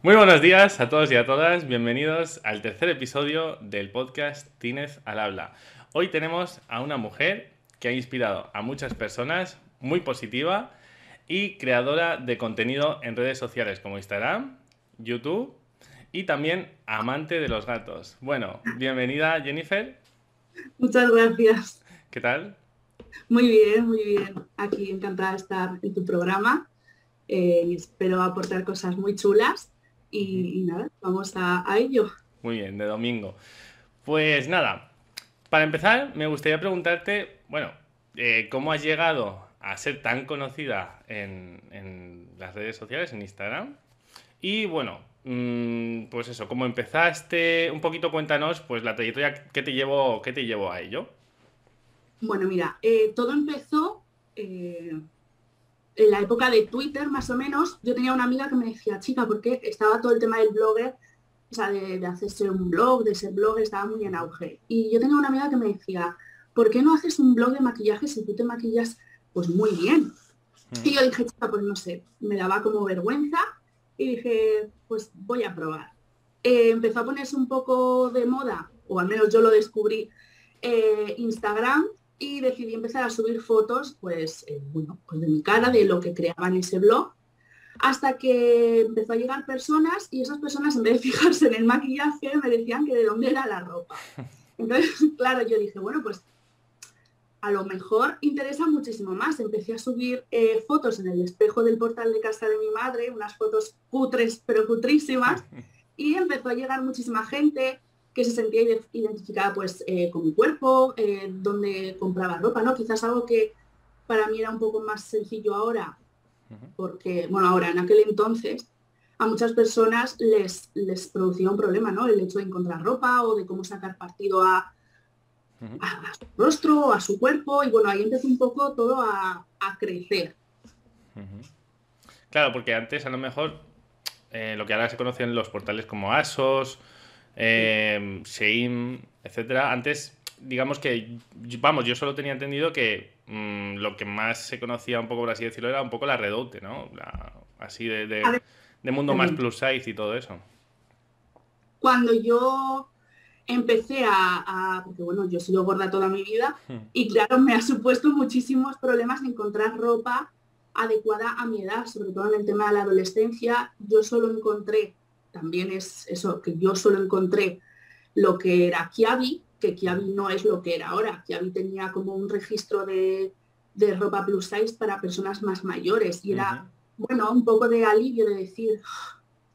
Muy buenos días a todos y a todas, bienvenidos al tercer episodio del podcast Tines al habla. Hoy tenemos a una mujer que ha inspirado a muchas personas, muy positiva y creadora de contenido en redes sociales como Instagram, YouTube y también amante de los gatos. Bueno, bienvenida Jennifer. Muchas gracias. ¿Qué tal? Muy bien, muy bien. Aquí encantada de estar en tu programa eh, espero aportar cosas muy chulas y, nada, vamos a, ello. Muy bien, de domingo. Pues nada, para empezar me gustaría preguntarte, bueno, eh, ¿cómo has llegado a ser tan conocida en, en las redes sociales, en Instagram? Y bueno, mm, pues eso, ¿cómo empezaste? Un poquito cuéntanos pues la trayectoria que te llevó, que te llevó a ello. Bueno, mira, eh, todo empezó eh, en la época de Twitter, más o menos. Yo tenía una amiga que me decía, chica, porque estaba todo el tema del blogger, o sea, de, hacerse un blog, de ser blogger, estaba muy en auge. Y yo tenía una amiga que me decía, ¿por qué no haces un blog de maquillaje si tú te maquillas pues muy bien? Mm. Y yo dije, chica, pues no sé, me daba como vergüenza y dije, pues voy a probar. Eh, empezó a ponerse un poco de moda, o al menos yo lo descubrí, Instagram y decidí empezar a subir fotos, pues, eh, bueno, pues de mi cara, de lo que creaba en ese blog, hasta que empezó a llegar personas y esas personas en vez de fijarse en el maquillaje me decían que de dónde era la ropa. Entonces, claro, yo dije, bueno, pues a lo mejor interesa muchísimo más. Empecé a subir eh, fotos en el espejo del portal de casa de mi madre, unas fotos cutres, pero cutrísimas, y empezó a llegar muchísima gente, que se sentía identificada pues eh, con mi cuerpo, eh, donde compraba ropa, ¿no? Quizás algo que para mí era un poco más sencillo ahora, porque, bueno, ahora en aquel entonces a muchas personas les, les producía un problema, ¿no? El hecho de encontrar ropa o de cómo sacar partido a, a, su rostro, a su cuerpo, y bueno, ahí empezó un poco todo a, crecer. Claro, porque antes a lo mejor eh, lo que ahora se conocen los portales como ASOS, eh, Shein, etcétera. Antes, digamos que, vamos, yo solo tenía entendido que mm, lo que más se conocía un poco, por así decirlo, era un poco la redoute, ¿no? así de, de, mundo más plus size y todo eso. Cuando yo empecé a, porque bueno, yo he sido gorda toda mi vida hmm. y claro, me ha supuesto muchísimos problemas encontrar ropa adecuada a mi edad, sobre todo en el tema de la adolescencia. Yo solo encontré también es eso, que yo solo encontré lo que era Kiabi, que Kiabi no es lo que era ahora. Kiabi tenía como un registro de, ropa plus size para personas más mayores y era, bueno, un poco de alivio de decir,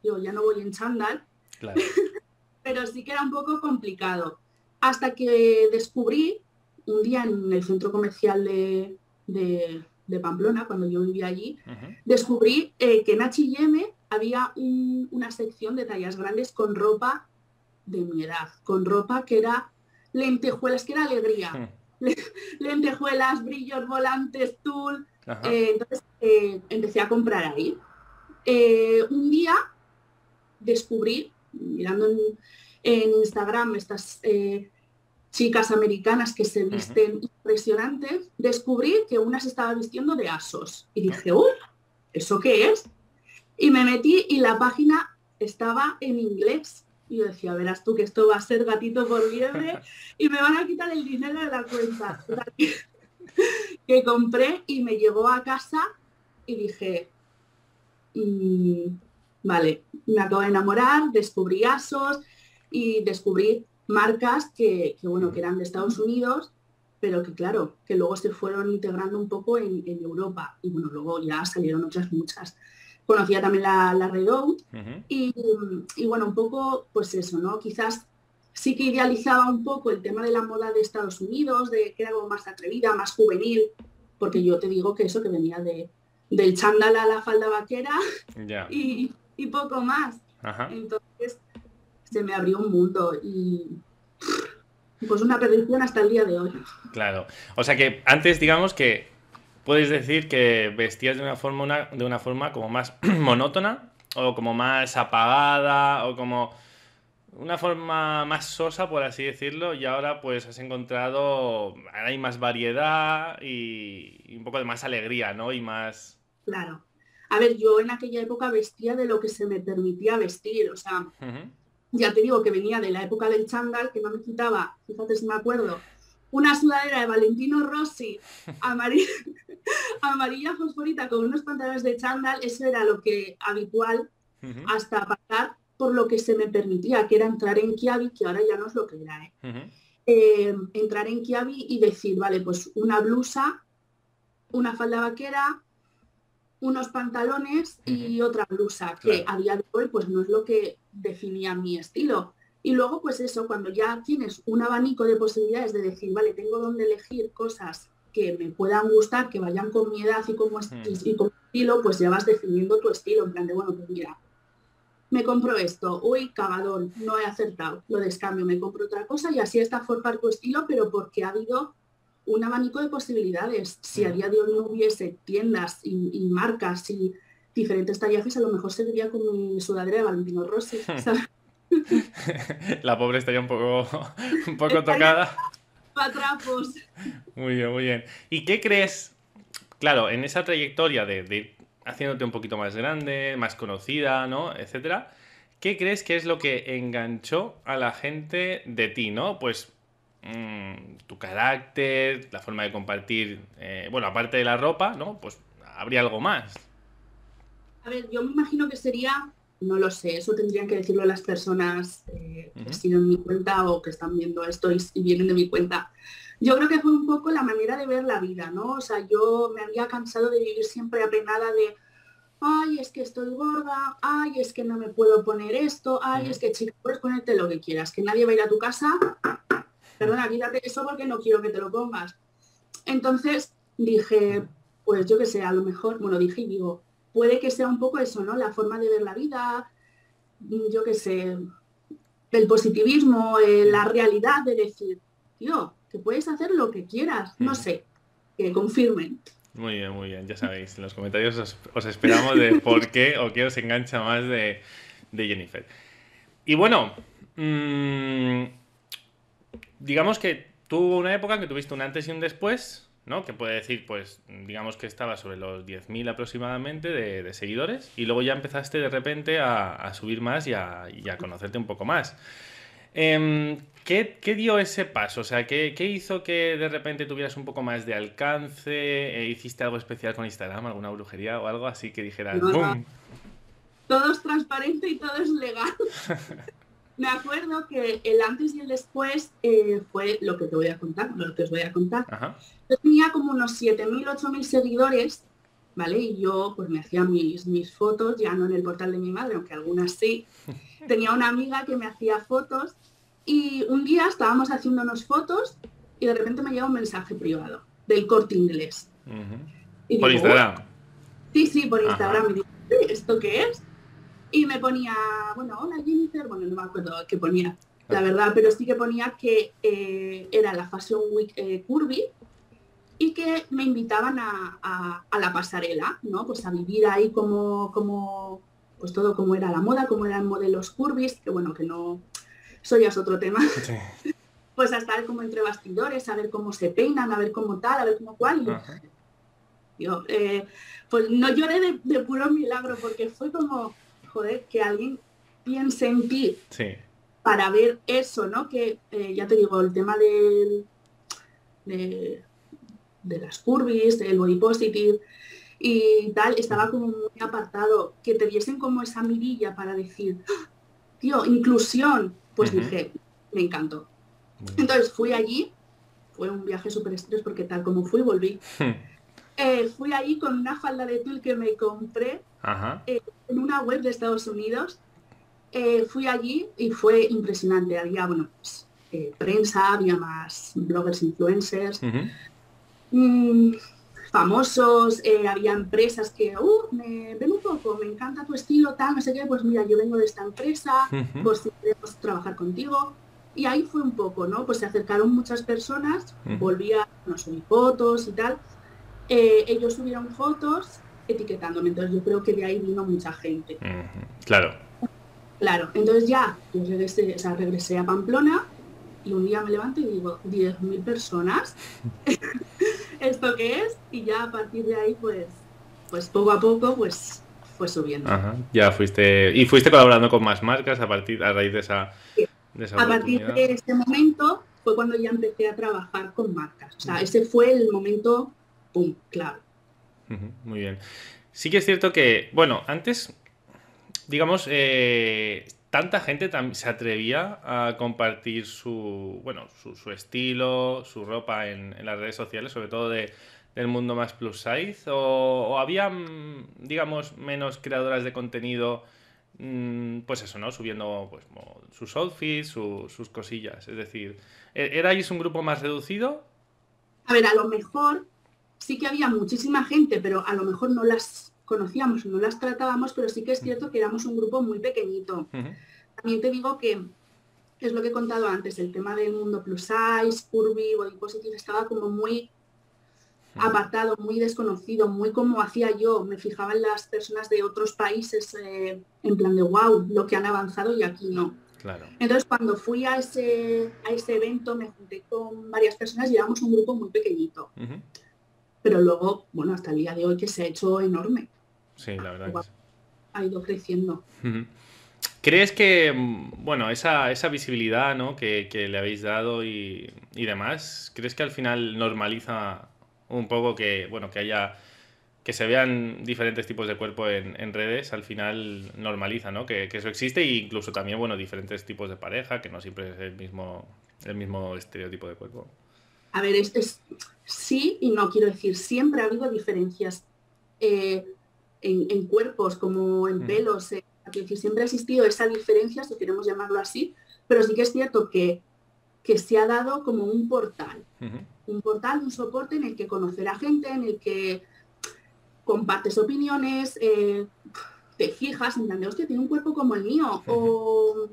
yo ya no voy en chándal, pero sí que era un poco complicado. Hasta que descubrí un día en el centro comercial de, Pamplona, cuando yo vivía allí, descubrí eh, que en H&M había una sección de tallas grandes con ropa de mi edad, con ropa que era lentejuelas, que era alegría. Hmm. lentejuelas, brillos, volantes, tul. Eh, entonces eh, empecé a comprar ahí. Eh, un día descubrí, mirando en, Instagram estas chicas americanas que se visten impresionantes, descubrí que una se estaba vistiendo de asos. Y dije, ¡uh! ¿Eso qué es? Y me metí y la página estaba en inglés. Y yo decía, verás tú que esto va a ser gatito por liebre y me van a quitar el dinero de la cuenta. que compré y me llegó a casa y dije, mm, vale, me acabo de enamorar, descubrí ASOS y descubrí marcas que, bueno, que eran de Estados Unidos, pero que claro, que luego se fueron integrando un poco en, en Europa. Y bueno, luego ya salieron otras muchas conocía también la, la Red y, bueno, un poco, pues eso, ¿no? Quizás sí que idealizaba un poco el tema de la moda de Estados Unidos, de que era algo más atrevida, más juvenil, porque yo te digo que eso que venía de, del chándal a la falda vaquera y, poco más. Entonces se me abrió un mundo y pues una predicción hasta el día de hoy. Claro. O sea que antes digamos que puedes decir que vestías de una forma, de una forma como más monótona o como más apagada o como una forma más sosa, por así decirlo, y ahora pues has encontrado, hay más variedad y, un poco de más alegría, ¿no? Y más... Claro. a ver, yo en aquella época vestía de lo que se me permitía vestir, o sea, ya te digo que venía de la época del chándal, que no me quitaba, fíjate si me acuerdo, una sudadera de Valentino Rossi amarilla, amarilla fosforita con unos pantalones de chándal, eso era lo que habitual hasta pasar por lo que se me permitía, que era entrar en Kiabi, que ahora ya no es lo que era. ¿eh? Eh, entrar en Kiabi y decir, vale, pues una blusa, una falda vaquera, unos pantalones y otra blusa, que a día de hoy pues no es lo que definía mi estilo. Y luego, pues eso, cuando ya tienes un abanico de posibilidades de decir, vale, tengo donde elegir cosas que me puedan gustar, que vayan con mi edad y con, mi estilo, pues ya vas definiendo tu estilo, en plan de, bueno, pues mira, me compro esto, uy, cagadón, no he acertado, lo descambio, me compro otra cosa y así está formar tu estilo, pero porque ha habido un abanico de posibilidades. Si a día de hoy no hubiese tiendas y, marcas y diferentes tallajes, a lo mejor seguiría con mi sudadera de Valentino Rossi. La pobre estaría un poco, un poco tocada. Patrapos. Muy bien, muy bien. ¿Y qué crees? Claro, en esa trayectoria de, de haciéndote un poquito más grande, más conocida, ¿no? Etcétera. ¿Qué crees que es lo que enganchó a la gente de ti, ¿no? Pues mm, tu carácter, la forma de compartir, eh, bueno, aparte de la ropa, ¿no? Pues habría algo más. A ver, yo me imagino que sería, no lo sé, eso tendrían que decirlo las personas eh, que siguen mi cuenta o que están viendo esto y, y vienen de mi cuenta. Yo creo que fue un poco la manera de ver la vida, ¿no? O sea, yo me había cansado de vivir siempre apenada de, ay, es que estoy gorda, ay, es que no me puedo poner esto, ay, es que chica, puedes ponerte lo que quieras, que nadie va a ir a tu casa, perdona, quítate eso porque no quiero que te lo pongas. Entonces dije, pues yo que sé, a lo mejor, bueno, dije y digo, puede que sea un poco eso, ¿no? La forma de ver la vida, yo que sé, el positivismo, eh, la realidad de decir, tío, que puedes hacer lo que quieras, no sé, que confirmen. Muy bien, muy bien, ya sabéis, en los comentarios os, esperamos de por qué o qué os engancha más de, Jennifer. Y bueno, mm, digamos que tuvo una época que tuviste un antes y un después, ¿no? Que puede decir, pues, digamos que estaba sobre los 10.000 aproximadamente de, seguidores y luego ya empezaste de repente a, subir más y a, y a, conocerte un poco más. Em, ¿qué, dio ese paso? O sea, ¿qué, hizo que de repente tuvieras un poco más de alcance? Eh, ¿Hiciste algo especial con Instagram, alguna brujería o algo así que dijeras, ¡boom! Todo es transparente y todo es legal. Me acuerdo que el antes y el después eh, fue lo que te voy a contar, lo que os voy a contar. Yo tenía como unos 7.000, 8.000 seguidores, ¿vale? Y yo pues me hacía mis, mis fotos, ya no en el portal de mi madre, aunque algunas sí. Tenía una amiga que me hacía fotos y un día estábamos haciéndonos fotos y de repente me llega un mensaje privado del corte inglés. ¿Por Instagram? Sí, sí, por Instagram. ¿esto qué es? Y me ponía, bueno, hola Jennifer, bueno, no me acuerdo qué ponía, la verdad, pero sí que ponía que eh, era la Fashion Week eh, Curvy y que me invitaban a, la pasarela, ¿no? Pues a vivir ahí como, como, pues todo como era la moda, como eran modelos curvis, que bueno, que no, eso ya es otro tema. pues a estar como entre bastidores, a ver cómo se peinan, a ver cómo tal, a ver cómo cual. yo, eh, pues no lloré de, puro milagro, porque fue como, joder, que alguien piense en ti para ver eso, ¿no? Que eh, ya te digo, el tema del, de, de las curvis, el body positive y tal, estaba como muy apartado, que te diesen como esa mirilla para decir, ¡Ah! tío, inclusión, pues dije, me encantó. Entonces fui allí, fue un viaje súper estrés porque tal como fui, volví. Eh, fui allí con una falda de tul que me compré eh, en una web de Estados Unidos. Eh, fui allí y fue impresionante. Había, bueno, pues, prensa, había más bloggers, influencers, mm, famosos, había empresas que, uh, me, ven un poco, me encanta tu estilo, tal, no sé qué, pues mira, yo vengo de esta empresa, pues si queremos trabajar contigo. Y ahí fue un poco, ¿no? Pues se acercaron muchas personas, volvía, no subí fotos y tal. Eh, ellos subieron fotos etiquetándome, entonces yo creo que de ahí vino mucha gente. Claro. Claro, entonces ya, yo regresé, o sea, regresé a Pamplona y un día me levanto y digo, 10.000 personas, ¿esto qué es? Y ya a partir de ahí, pues, pues poco a poco, pues fue subiendo. Ya fuiste, y fuiste colaborando con más marcas a partir, a raíz de esa, A partir de ese momento fue cuando ya empecé a trabajar con marcas. O sea, ese fue el momento, pum, claro. Muy bien. Sí que es cierto que, bueno, antes, digamos, eh, tanta gente se atrevía a compartir su, bueno, su, estilo, su ropa en, las redes sociales, sobre todo de, del mundo más plus size, o, había, mm, digamos, menos creadoras de contenido, mm, pues eso, ¿no? Subiendo pues, sus outfits, sus cosillas. Es decir, ¿e-, ¿erais un grupo más reducido? A ver, a lo mejor sí que había muchísima gente, pero a lo mejor no las conocíamos, no las tratábamos, pero sí que es cierto que éramos un grupo muy pequeñito. También te digo que es lo que he contado antes, el tema del mundo plus size, curvy, body positive, estaba como muy apartado, muy desconocido, muy como hacía yo. Me fijaba en las personas de otros países eh, en plan de wow, lo que han avanzado y aquí no. Entonces cuando fui a ese, a ese evento me junté con varias personas y éramos un grupo muy pequeñito. Pero luego, bueno, hasta el día de hoy que se ha hecho enorme. Sí, la verdad. Ha ido creciendo. ¿Crees que, mm, bueno, esa, esa visibilidad ¿no? que, le habéis dado y, demás, ¿crees que al final normaliza un poco que, bueno, que haya que se vean diferentes tipos de cuerpo en, redes, al final normaliza, ¿no? Que, eso existe e incluso también, bueno, diferentes tipos de pareja, que no siempre es el mismo, el mismo estereotipo de cuerpo. A ver, es, sí y no. Quiero decir, siempre ha habido diferencias eh, en, cuerpos como en pelos, eh, siempre ha existido esa diferencia, si queremos llamarlo así, pero sí que es cierto que, que se ha dado como un portal, un portal, un soporte en el que conocer a gente, en el que compartes opiniones, eh, te fijas en plan de, hostia, tiene un cuerpo como el mío, o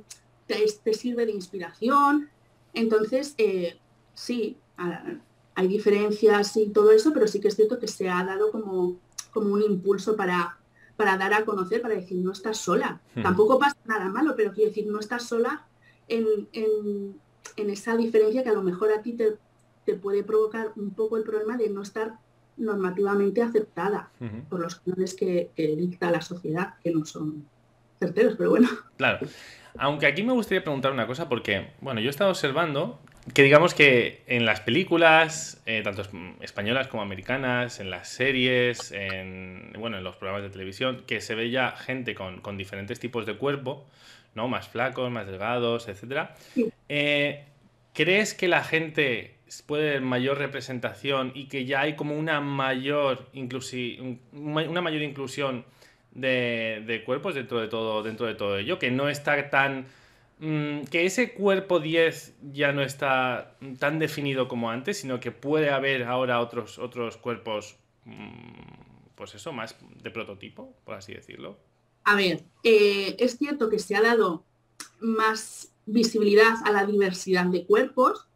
te, sirve de inspiración. Entonces, eh, sí, hay diferencias y todo eso, pero sí que es cierto que se ha dado como, como un impulso para, para dar a conocer, para decir, no estás sola. Hmm. Tampoco pasa nada malo, pero quiero decir, no estás sola en, esa diferencia que a lo mejor a ti te, te, puede provocar un poco el problema de no estar normativamente aceptada por los canales que, que dicta la sociedad, que no son certeros, pero bueno. Claro. Aunque aquí me gustaría preguntar una cosa, porque, bueno, yo he estado observando que digamos que en las películas, eh, tanto españolas como americanas, en las series, en, bueno, en los programas de televisión, que se ve ya gente con, diferentes tipos de cuerpo, ¿no? Más flacos, más delgados, etc. Eh, ¿Crees que la gente puede tener mayor representación y que ya hay como una mayor, una mayor inclusión de, de, cuerpos dentro de todo, dentro de todo ello? Que no está tan que ese cuerpo 10 ya no está tan definido como antes, sino que puede haber ahora otros, otros cuerpos, mm, pues eso, más de prototipo, por así decirlo. A ver, eh, es cierto que se ha dado más visibilidad a la diversidad de cuerpos,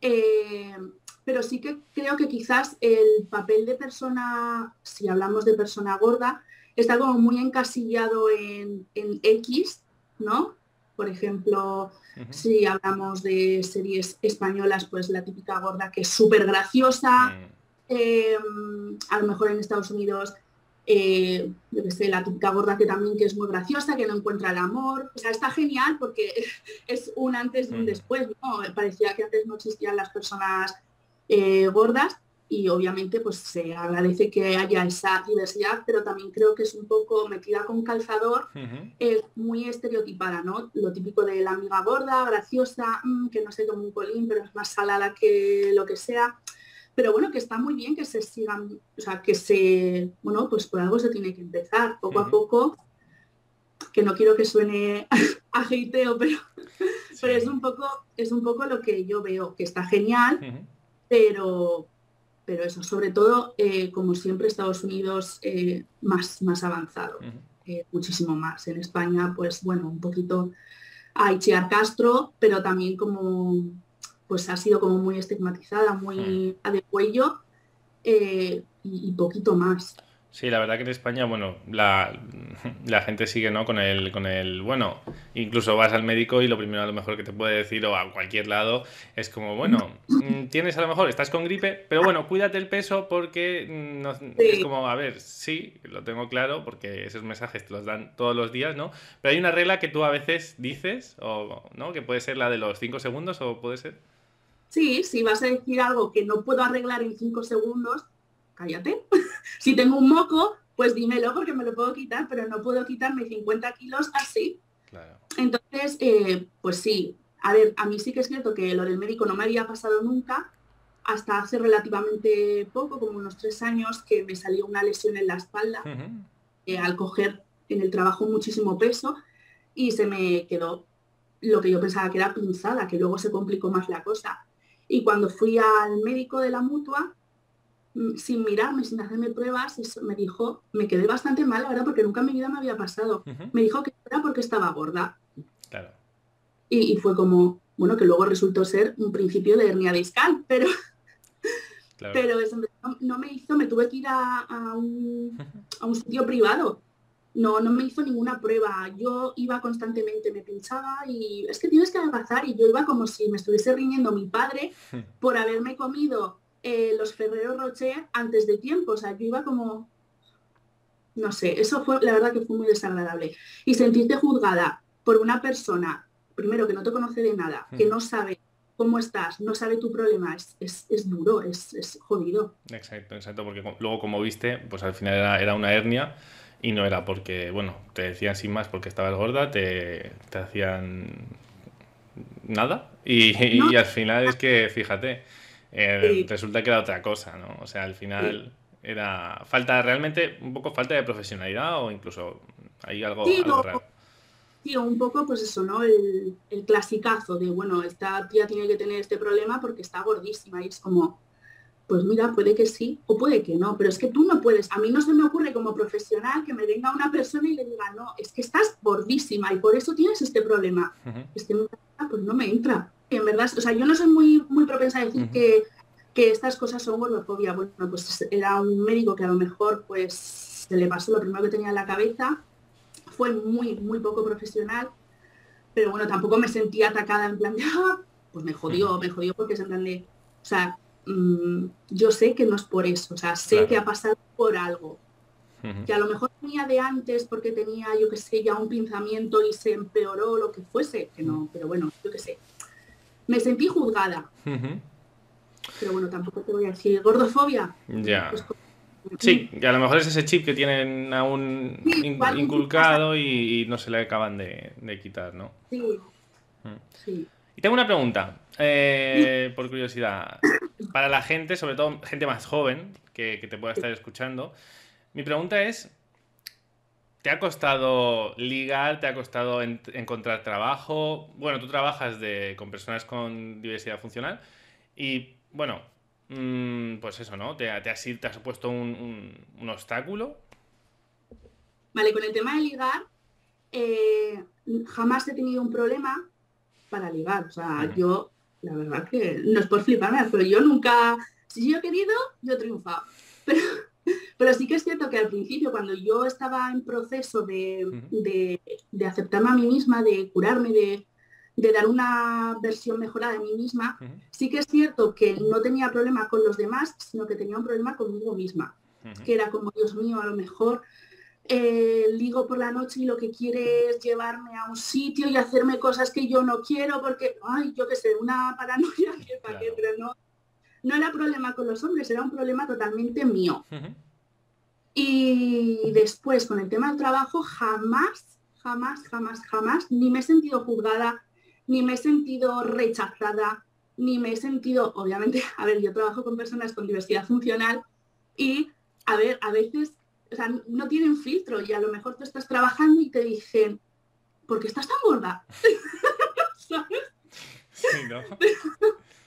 eh, pero sí que creo que quizás el papel de persona, si hablamos de persona gorda, está como muy encasillado en, en X, ¿no? Por ejemplo, si hablamos de series españolas, pues la típica gorda que es súper graciosa. Em, a lo mejor en Estados Unidos, eh, yo que sé, la típica gorda que también que es muy graciosa, que no encuentra el amor. O sea, está genial porque es un antes y un después. ¿no? Parecía que antes no existían las personas eh, gordas y obviamente pues se agradece que haya esa diversidad, pero también creo que es un poco metida con calzador, es muy estereotipada, ¿no? Lo típico de la amiga gorda, graciosa, mm, que no sé, como un colín, pero es más salada que lo que sea. Pero bueno, que está muy bien que se sigan, o sea, que se, bueno, pues por algo se tiene que empezar, poco a poco, que no quiero que suene a pero, pero es un poco, es un poco lo que yo veo, que está genial, pero pero eso, sobre todo, eh, como siempre, Estados Unidos eh, más, más avanzado, eh, muchísimo más. En España, pues bueno, un poquito a Ichiar Castro, pero también como, pues ha sido como muy estigmatizada, muy a de cuello y, poquito más. Sí, la verdad que en España, bueno, la, la, gente sigue, ¿no? Con el, con el, bueno, incluso vas al médico y lo primero a lo mejor que te puede decir o a cualquier lado es como, bueno, mm, tienes a lo mejor, estás con gripe, pero bueno, cuídate el peso porque mm, es como, a ver, sí, lo tengo claro porque esos mensajes te los dan todos los días, ¿no? Pero hay una regla que tú a veces dices, o, ¿no? Que puede ser la de los cinco segundos o puede ser... Sí, si vas a decir algo que no puedo arreglar en cinco segundos, cállate. Si tengo un moco, pues dímelo porque me lo puedo quitar, pero no puedo quitarme 50 kilos así. Entonces, eh, pues sí, a ver, a mí sí que es cierto que lo del médico no me había pasado nunca, hasta hace relativamente poco, como unos tres años, que me salió una lesión en la espalda eh, al coger en el trabajo muchísimo peso y se me quedó lo que yo pensaba que era pinzada, que luego se complicó más la cosa. Y cuando fui al médico de la mutua, sin mirarme, sin hacerme pruebas, me dijo, me quedé bastante mal, la verdad, porque nunca en mi vida me había pasado. Me dijo que era porque estaba gorda. Y, fue como, bueno, que luego resultó ser un principio de hernia discal, pero, pero eso no, me hizo, me tuve que ir a, un, a un sitio privado no, no me hizo ninguna prueba. Yo iba constantemente, me pinchaba y es que tienes que adelgazar y yo iba como si me estuviese riñendo mi padre por haberme comido eh, los Ferrero Rocher antes de tiempo. O sea, yo iba como, no sé, eso fue, la verdad que fue muy desagradable. Y sentirte juzgada por una persona, primero que no te conoce de nada, que no sabe cómo estás, no sabe tu problema, es, es, duro, es, es, jodido. Exacto, exacto, porque luego como viste, pues al final era, era una hernia y no era porque, bueno, te decían sin más porque estabas gorda, te, te hacían nada. Y, y, al final es que, fíjate, eh, resulta que era otra cosa, ¿no? O sea, al final era falta, realmente, un poco falta de profesionalidad o incluso hay algo, raro. Sí, un poco, pues eso, ¿no? El, el clasicazo de, bueno, esta tía tiene que tener este problema porque está gordísima y es como, pues mira, puede que sí o puede que no, pero es que tú no puedes. A mí no se me ocurre como profesional que me venga una persona y le diga, no, es que estás gordísima y por eso tienes este problema. Es que pues no me entra. En verdad, o sea, yo no soy muy, muy propensa a decir que, que, estas cosas son gordofobia. Bueno, pues era un médico que a lo mejor pues se le pasó lo primero que tenía en la cabeza. Fue muy, muy poco profesional. Pero bueno, tampoco me sentía atacada en plan de, ah, pues me jodió, me jodió porque es en plan de, o sea, Mm, yo sé que no es por eso, o sea, sé que ha pasado por algo. Que a lo mejor tenía de antes porque tenía, yo que sé, ya un pinzamiento y se empeoró lo que fuese, que no, pero bueno, yo que sé. Me sentí juzgada. Pero bueno, tampoco te voy a decir gordofobia. Ya. Pues sí, que a lo mejor es ese chip que tienen aún inculcado y, no se le acaban de, quitar, ¿no? Sí. sí. Y tengo una pregunta, eh, por curiosidad para la gente, sobre todo gente más joven que, te pueda estar escuchando, mi pregunta es, ¿te ha costado ligar? ¿Te ha costado encontrar trabajo? Bueno, tú trabajas de, con personas con diversidad funcional y, bueno, mm, pues eso, ¿no? ¿Te, te, has, te has puesto un, obstáculo? Vale, con el tema de ligar, eh, jamás he tenido un problema para ligar. O sea, yo la verdad que no es por fliparme, pero yo nunca, si yo he querido, yo he triunfado. Pero, pero sí que es cierto que al principio, cuando yo estaba en proceso de, aceptarme a mí misma, de curarme, de, dar una versión mejorada de mí misma, sí que es cierto que no tenía problema con los demás, sino que tenía un problema conmigo misma, que era como, Dios mío, a lo mejor eh, ligo por la noche y lo que quiere es llevarme a un sitio y hacerme cosas que yo no quiero porque, ay, yo qué sé, una paranoia que para qué, pero no, no era problema con los hombres, era un problema totalmente mío. Y después, con el tema del trabajo, jamás, jamás, jamás, jamás, ni me he sentido juzgada, ni me he sentido rechazada, ni me he sentido, obviamente, a ver, yo trabajo con personas con diversidad funcional y, a ver, a veces o sea, no tienen filtro y a lo mejor tú estás trabajando y te dicen, ¿por qué estás tan gorda? ¿Sabes?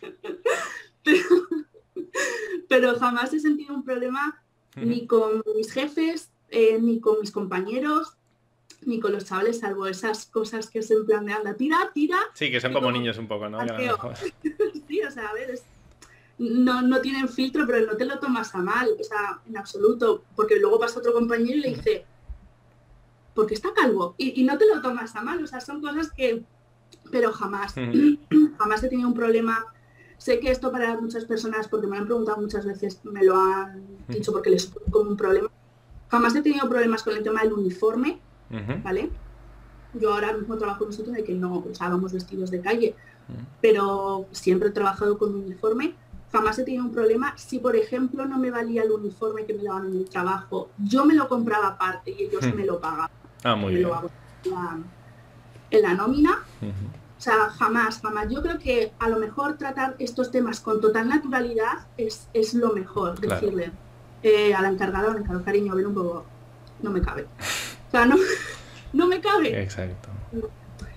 pero, jamás he sentido un problema ni con mis jefes, eh, ni con mis compañeros, ni con los chavales, salvo esas cosas que se en plan de anda, tira, tira. Sí, que son como niños un poco, ¿no? sí, o sea, a ver, no, no tienen filtro, pero no te lo tomas a mal, o sea, en absoluto, porque luego pasa otro compañero y le dice, ¿por qué está calvo? Y, no te lo tomas a mal, o sea, son cosas que, pero jamás, jamás he tenido un problema. Sé que esto para muchas personas, porque me han preguntado muchas veces, me lo han dicho porque les como un problema. Jamás he tenido problemas con el tema del uniforme, ¿vale? Yo ahora mismo trabajo en un sitio de que no usábamos vestidos de calle, pero siempre he trabajado con uniforme jamás he tenido un problema. Si, por ejemplo, no me valía el uniforme que me daban en el trabajo, yo me lo compraba aparte y ellos me lo pagaban. Ah, muy bien. en la nómina. O sea, jamás, jamás. Yo creo que a lo mejor tratar estos temas con total naturalidad es, es lo mejor. Decirle eh, a la encargada, encargado cariño, a ver un poco, no me cabe. O sea, no, no me cabe. Exacto.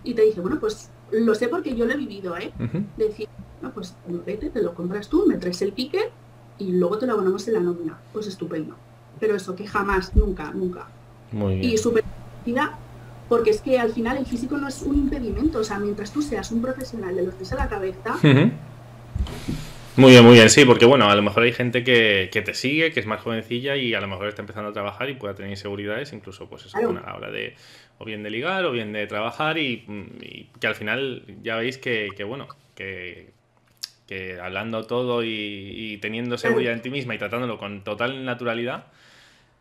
Y te dije, bueno, pues lo sé porque yo lo he vivido, ¿eh? Decir, no, pues vete, te lo compras tú, me traes el pique y luego te lo abonamos en la nómina. Pues estupendo. Pero eso, que jamás, nunca, nunca. Muy bien. Y súper porque es que al final el físico no es un impedimento, o sea, mientras tú seas un profesional de los pies a la cabeza. Muy bien, muy bien, sí, porque bueno, a lo mejor hay gente que, te sigue, que es más jovencilla y a lo mejor está empezando a trabajar y pueda tener inseguridades, incluso pues eso, a la hora de o bien de ligar o bien de trabajar y, que al final ya veis que, bueno, que, que hablando todo y, teniendo seguridad en ti misma y tratándolo con total naturalidad,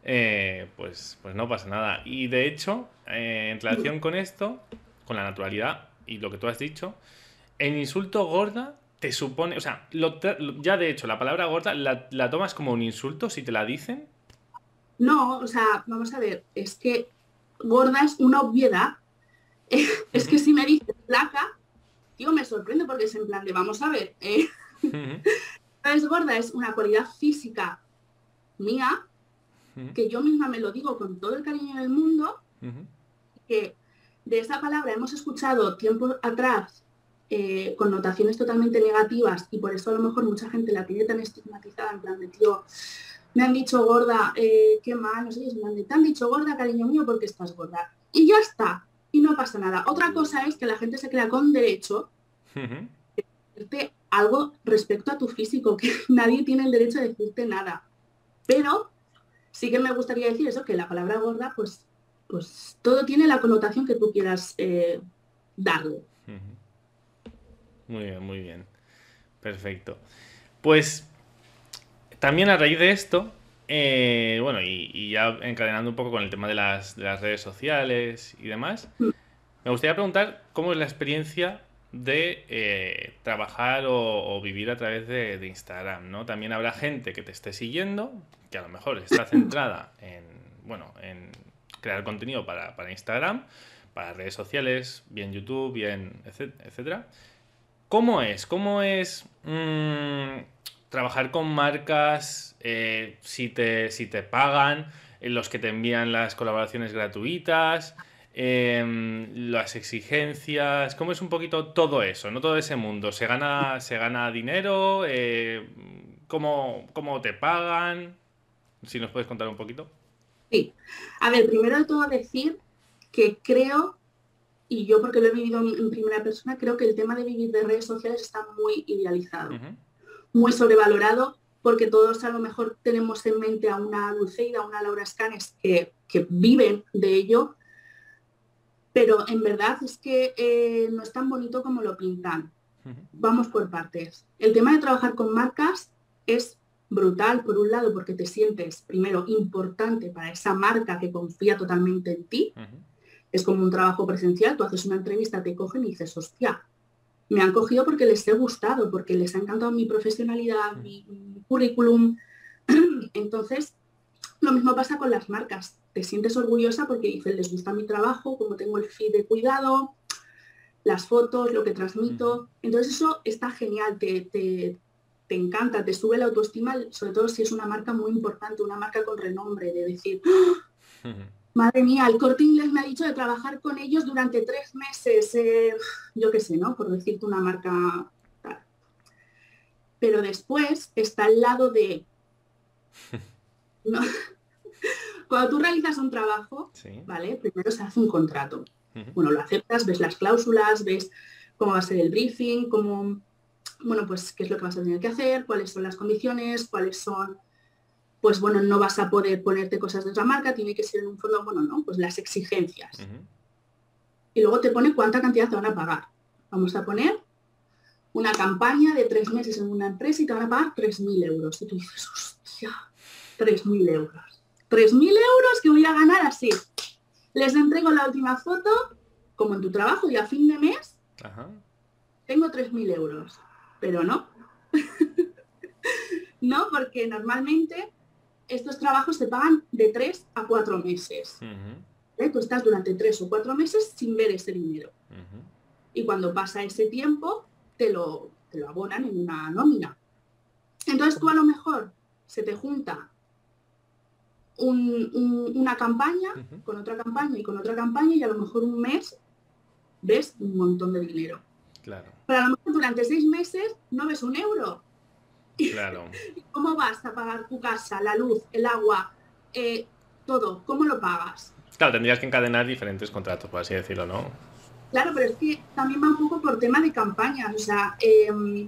eh, pues, pues no pasa nada. Y de hecho, eh, en relación con esto, con la naturalidad y lo que tú has dicho, el insulto gorda te supone, o sea, ya de hecho, la palabra gorda la, tomas como un insulto si te la dicen. No, o sea, vamos a ver, es que gorda es una obviedad. es que si me dices flaca, tío, me sorprende porque es en plan de, vamos a ver, eh, es gorda, es una cualidad física mía que yo misma me lo digo con todo el cariño del mundo, que de esa palabra hemos escuchado tiempo atrás eh, connotaciones totalmente negativas y por eso a lo mejor mucha gente la tiene tan estigmatizada en plan de tío, me han dicho gorda, eh, qué mal, no sé, me te han dicho gorda, cariño mío, porque estás gorda. Y ya está, y no pasa nada. Otra cosa es que la gente se crea con derecho de decirte algo respecto a tu físico, que nadie tiene el derecho a decirte nada. Pero sí que me gustaría decir eso, que la palabra gorda, pues, pues todo tiene la connotación que tú quieras eh, darle. Muy bien, muy bien. Perfecto. Pues también a raíz de esto, eh, bueno, y, ya encadenando un poco con el tema de las, redes sociales y demás, mm. me gustaría preguntar cómo es la experiencia de eh, trabajar o, vivir a través de, de, Instagram, ¿no? También habrá gente que te esté siguiendo, que a lo mejor está centrada en, bueno, en crear contenido para, Instagram, para redes sociales, bien YouTube, bien, etcétera. ¿Cómo es? ¿Cómo es mm, trabajar con marcas? Eh, si, te, si te pagan, los que te envían las colaboraciones gratuitas, em, las exigencias, ¿cómo es un poquito todo eso? No todo ese mundo. ¿Se gana, se gana dinero? Eh, ¿cómo, ¿Cómo te pagan? Si nos puedes contar un poquito. Sí. A ver, primero de todo decir que creo, y yo porque lo he vivido en, primera persona, creo que el tema de vivir de redes sociales está muy idealizado, muy sobrevalorado, porque todos a lo mejor tenemos en mente a una Dulceida, a una Laura Scanes que, viven de ello, pero en verdad es que eh, no es tan bonito como lo pintan. Vamos por partes. El tema de trabajar con marcas es brutal, por un lado, porque te sientes, primero, importante para esa marca que confía totalmente en ti. Es como un trabajo presencial, tú haces una entrevista, te cogen y dices, hostia, me han cogido porque les he gustado, porque les ha encantado mi profesionalidad, mi, currículum. Entonces, lo mismo pasa con las marcas. Te sientes orgullosa porque dices, les gusta mi trabajo, como tengo el feed de cuidado, las fotos, lo que transmito. Entonces eso está genial, te, te encanta, te sube la autoestima, sobre todo si es una marca muy importante, una marca con renombre, de decir, ¡Ah! madre mía, el corte inglés me ha dicho de trabajar con ellos durante tres meses, eh, yo qué sé, ¿no? Por decirte una marca Pero después está al lado de... Cuando tú realizas un trabajo, ¿vale? Primero se hace un contrato. Bueno, lo aceptas, ves las cláusulas, ves cómo va a ser el briefing, cómo bueno, pues qué es lo que vas a tener que hacer, cuáles son las condiciones, cuáles son, pues bueno, no vas a poder ponerte cosas de otra marca, tiene que ser en un fondo, bueno, no, pues las exigencias. Y luego te pone cuánta cantidad te van a pagar. Vamos a poner una campaña de tres meses en una empresa y te van a pagar 3.000 euros. Y tú dices, hostia, 3.000 euros. 3.000 euros que voy a ganar así. Les entrego la última foto, como en tu trabajo, y a fin de mes tengo 3.000 euros. Pero no. no, porque normalmente estos trabajos se pagan de 3 a 4 meses. ¿Eh? Tú estás durante 3 o 4 meses sin ver ese dinero. Y cuando pasa ese tiempo, te lo, te lo abonan en una nómina. Entonces tú a lo mejor se te junta una campaña con otra campaña y con otra campaña y a lo mejor un mes ves un montón de dinero. Claro. Pero a lo mejor durante seis meses no ves un euro. Claro. ¿Cómo vas a pagar tu casa, la luz, el agua, eh, todo? ¿Cómo lo pagas? Claro, tendrías que encadenar diferentes contratos, por así decirlo, ¿no? Claro, pero es que también va un poco por tema de campañas. O sea, em,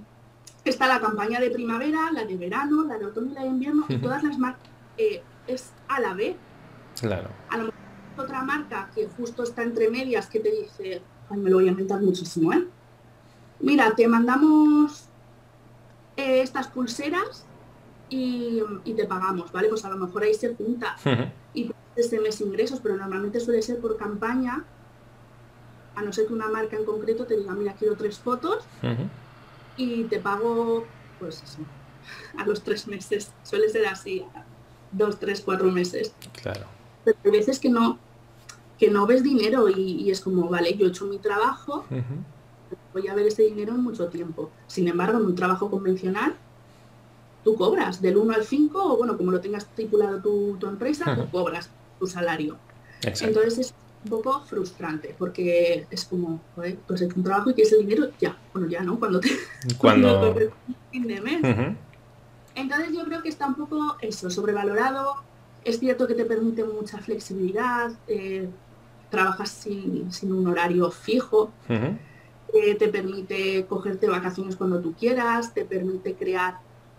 está la campaña de primavera, la de verano, la de otoño y la de invierno, y todas las marcas eh, es a la vez. Claro. A lo mejor otra marca que justo está entre medias que te dice, ay, me lo voy a inventar muchísimo, ¿eh? Mira, te mandamos eh, estas pulseras y, te pagamos, ¿vale? Pues a lo mejor ahí se junta y este mes ingresos, pero normalmente suele ser por campaña, a no ser que una marca en concreto te diga, mira, quiero tres fotos y te pago, pues eso, a los tres meses. Suele ser así, dos, tres, cuatro meses. Claro. Pero hay veces que no, que no ves dinero y, es como, vale, yo he hecho mi trabajo, voy a ver ese dinero en mucho tiempo. Sin embargo, en un trabajo convencional, tú cobras del 1 al 5, o bueno, como lo tengas estipulado tu, empresa, tú cobras tu salario. Entonces es un poco frustrante, porque es como, joder, pues hecho un trabajo y que ese dinero ya, bueno, ya no, cuando te... Cuando... fin de mes. Entonces yo creo que está un poco eso, sobrevalorado. Es cierto que te permite mucha flexibilidad, eh, trabajas sin, un horario fijo, eh, te permite cogerte vacaciones cuando tú quieras, te permite crear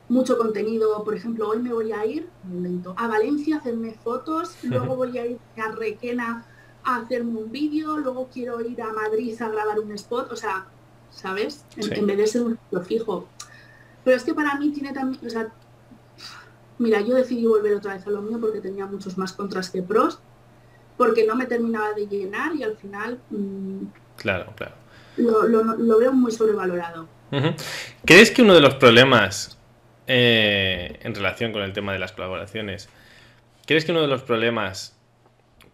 mucho contenido. Por ejemplo, hoy me voy a ir a Valencia a hacerme fotos, luego voy a ir a Requena a hacerme un vídeo, luego quiero ir a Madrid a grabar un spot, o sea, ¿sabes? En, vez de ser un fijo. Pero es que para mí tiene también, o sea, mira, yo decidí volver otra vez a lo mío porque tenía muchos más contras que pros, porque no me terminaba de llenar y al final... Mm, claro, claro. Lo, veo muy sobrevalorado. ¿Crees que uno de los problemas eh, en relación con el tema de las colaboraciones, crees que uno de los problemas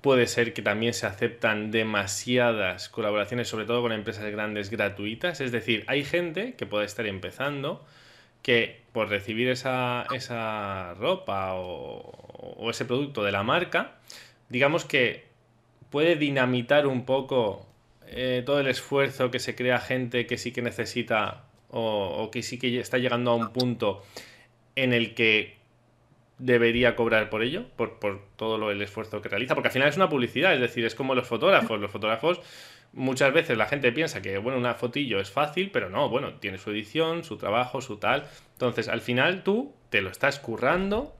puede ser que también se aceptan demasiadas colaboraciones, sobre todo con empresas grandes gratuitas? Es decir, hay gente que puede estar empezando que por recibir esa, esa ropa o, ese producto de la marca, digamos que puede dinamitar un poco eh, todo el esfuerzo que se crea gente que sí que necesita o, que sí que está llegando a un punto en el que debería cobrar por ello, por, por todo lo, el esfuerzo que realiza, porque al final es una publicidad, es decir, es como los fotógrafos, los fotógrafos muchas veces la gente piensa que, bueno, una fotillo es fácil, pero no, bueno, tiene su edición, su trabajo, su tal. Entonces, al final tú te lo estás currando,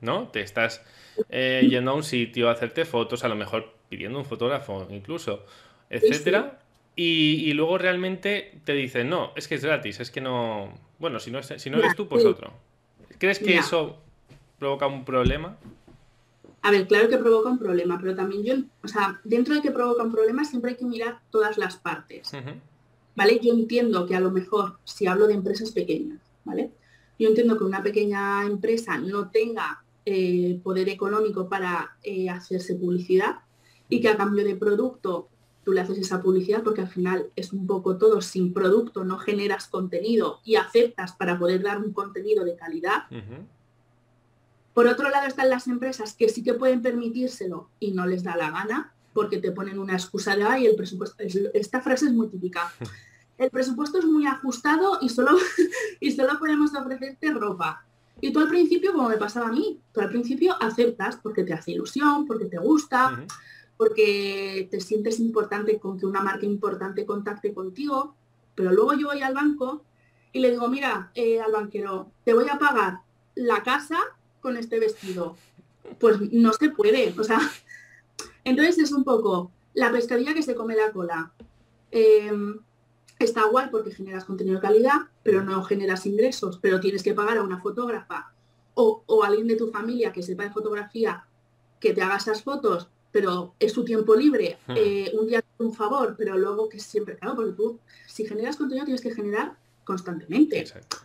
¿no? Te estás eh, yendo a un sitio a hacerte fotos, a lo mejor pidiendo un fotógrafo incluso, etcétera. Y, luego realmente te dicen, no, es que es gratis, es que no. Bueno, si no, si no eres tú, pues otro. ¿Crees que eso provoca un problema? A ver, claro que provoca un problema, pero también yo, o sea, dentro de que provoca un problema siempre hay que mirar todas las partes. ¿Vale? Yo entiendo que a lo mejor, si hablo de empresas pequeñas, ¿vale? Yo entiendo que una pequeña empresa no tenga eh, poder económico para eh, hacerse publicidad y que a cambio de producto tú le haces esa publicidad porque al final es un poco todo sin producto, no generas contenido y aceptas para poder dar un contenido de calidad. Por otro lado están las empresas que sí que pueden permitírselo y no les da la gana porque te ponen una excusa de, ay, el presupuesto, esta frase es muy típica. El presupuesto es muy ajustado y solo, y solo podemos ofrecerte ropa. Y tú al principio, como me pasaba a mí, tú al principio aceptas porque te hace ilusión, porque te gusta, porque te sientes importante con que una marca importante contacte contigo, pero luego yo voy al banco y le digo, mira, eh, al banquero, te voy a pagar la casa con este vestido. Pues no se puede. O sea, entonces es un poco la pescadilla que se come la cola. Em, está guay porque generas contenido de calidad, pero no generas ingresos, pero tienes que pagar a una fotógrafa o, o alguien de tu familia que sepa de fotografía que te haga esas fotos, pero es tu tiempo libre, Hmm. eh, un día un favor, pero luego que siempre, claro, porque tú si generas contenido tienes que generar constantemente. Exacto.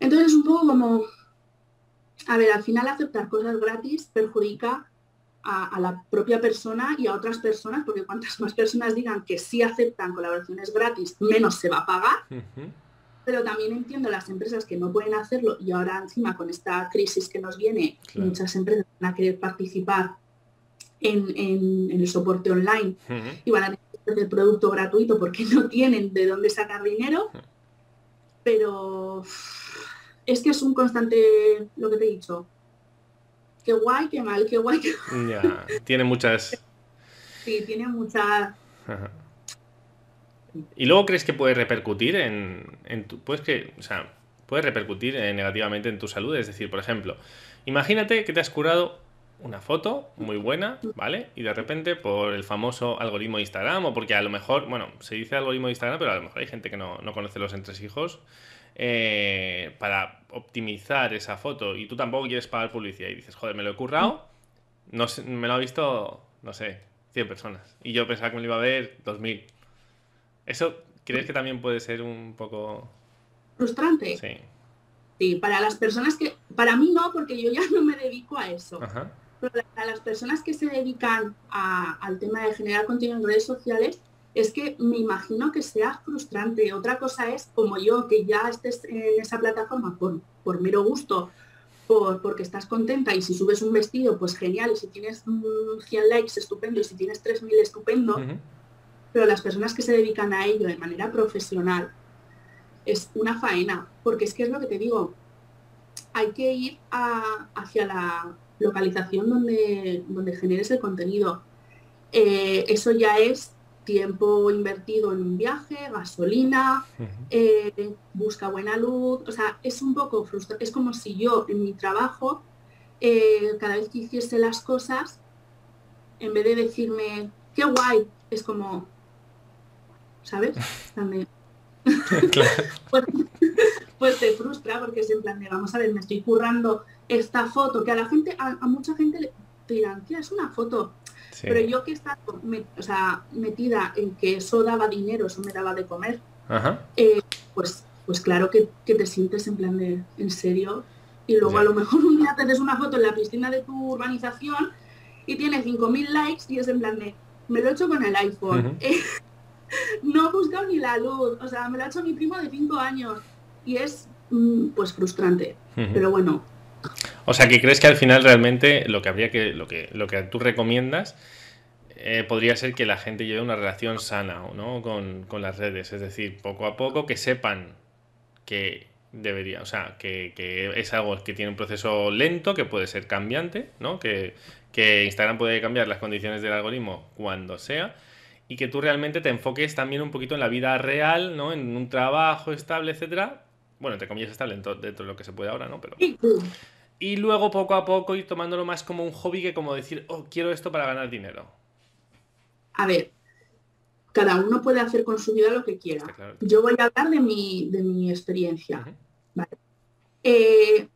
Entonces es un poco como, a ver, al final aceptar cosas gratis perjudica a, a la propia persona y a otras personas, porque cuantas más personas digan que sí aceptan colaboraciones gratis, menos se va a pagar. Pero también entiendo las empresas que no pueden hacerlo y ahora encima con esta crisis que nos viene, Claro. muchas empresas van a querer participar en, en- en el soporte online y van a tener que hacer producto gratuito porque no tienen de dónde sacar dinero. Pero es que es un constante, lo que te he dicho. Qué guay, qué mal, qué guay, qué Ya, tiene muchas... Sí, tiene mucha... Ajá. ¿Y luego crees que puede repercutir en, en tu... Puedes que, o sea, puede repercutir eh, negativamente en tu salud? Es decir, por ejemplo, imagínate que te has curado una foto muy buena, ¿vale? Y de repente por el famoso algoritmo de Instagram o porque a lo mejor, bueno, se dice algoritmo de Instagram, pero a lo mejor hay gente que no, no conoce los entresijos, eh, para optimizar esa foto y tú tampoco quieres pagar publicidad y dices, joder, me lo he currado, no sé, me lo ha visto, no sé, 100 personas. Y yo pensaba que me lo iba a ver 2000. ¿Eso crees que también puede ser un poco... frustrante. Sí. Sí, para las personas que... Para mí no, porque yo ya no me dedico a eso. Ajá. Pero para las personas que se dedican a- al tema de generar contenido en redes sociales, es que me imagino que sea frustrante. Otra cosa es, como yo, que ya estés en esa plataforma por, por mero gusto, por, porque estás contenta y si subes un vestido, pues genial, y si tienes mm, 100 likes, estupendo, y si tienes 3.000, estupendo, pero las personas que se dedican a ello de manera profesional es una faena, porque es que es lo que te digo, hay que ir a- hacia la localización donde, donde generes el contenido. Eh, eso ya es tiempo invertido en un viaje, gasolina, eh, busca buena luz, o sea, es un poco frustrante, es como si yo en mi trabajo, eh, cada vez que hiciese las cosas, en vez de decirme, qué guay, es como, ¿sabes? Claro. pues, pues te frustra porque es en plan de, vamos a ver, me estoy currando esta foto, que a la gente, a, a mucha gente te dirán, tía, es una foto, Sí. pero yo que he estado me- o sea, metida en que eso daba dinero, eso me daba de comer, Ajá. pues, pues claro que, que te sientes en plan de, ¿en serio? Y luego a lo mejor un día te una foto en la piscina de tu urbanización y tienes 5.000 likes y es en plan de, me lo he hecho con el iPhone. Eh, no he buscado ni la luz, o sea, me lo ha hecho mi primo de 5 años y es mm, pues frustrante, pero bueno, O sea, que crees que al final realmente lo que habría que, lo que, lo que tú recomiendas eh, podría ser que la gente lleve una relación sana ¿no? con, con las redes. Es decir, poco a poco que sepan que debería, o sea, que, que es algo que tiene un proceso lento, que puede ser cambiante, ¿no? Que, que Instagram puede cambiar las condiciones del algoritmo cuando sea. Y que tú realmente te enfoques también un poquito en la vida real, ¿no? En un trabajo estable, etcétera. Bueno, te comillas estable dentro, dentro de lo que se puede ahora, ¿no? Pero... Y luego poco a poco ir tomándolo más como un hobby que como decir, oh, quiero esto para ganar dinero. a ver, cada uno puede hacer con su vida lo que quiera. Claro. Yo voy a hablar de mi, de mi experiencia. Eh,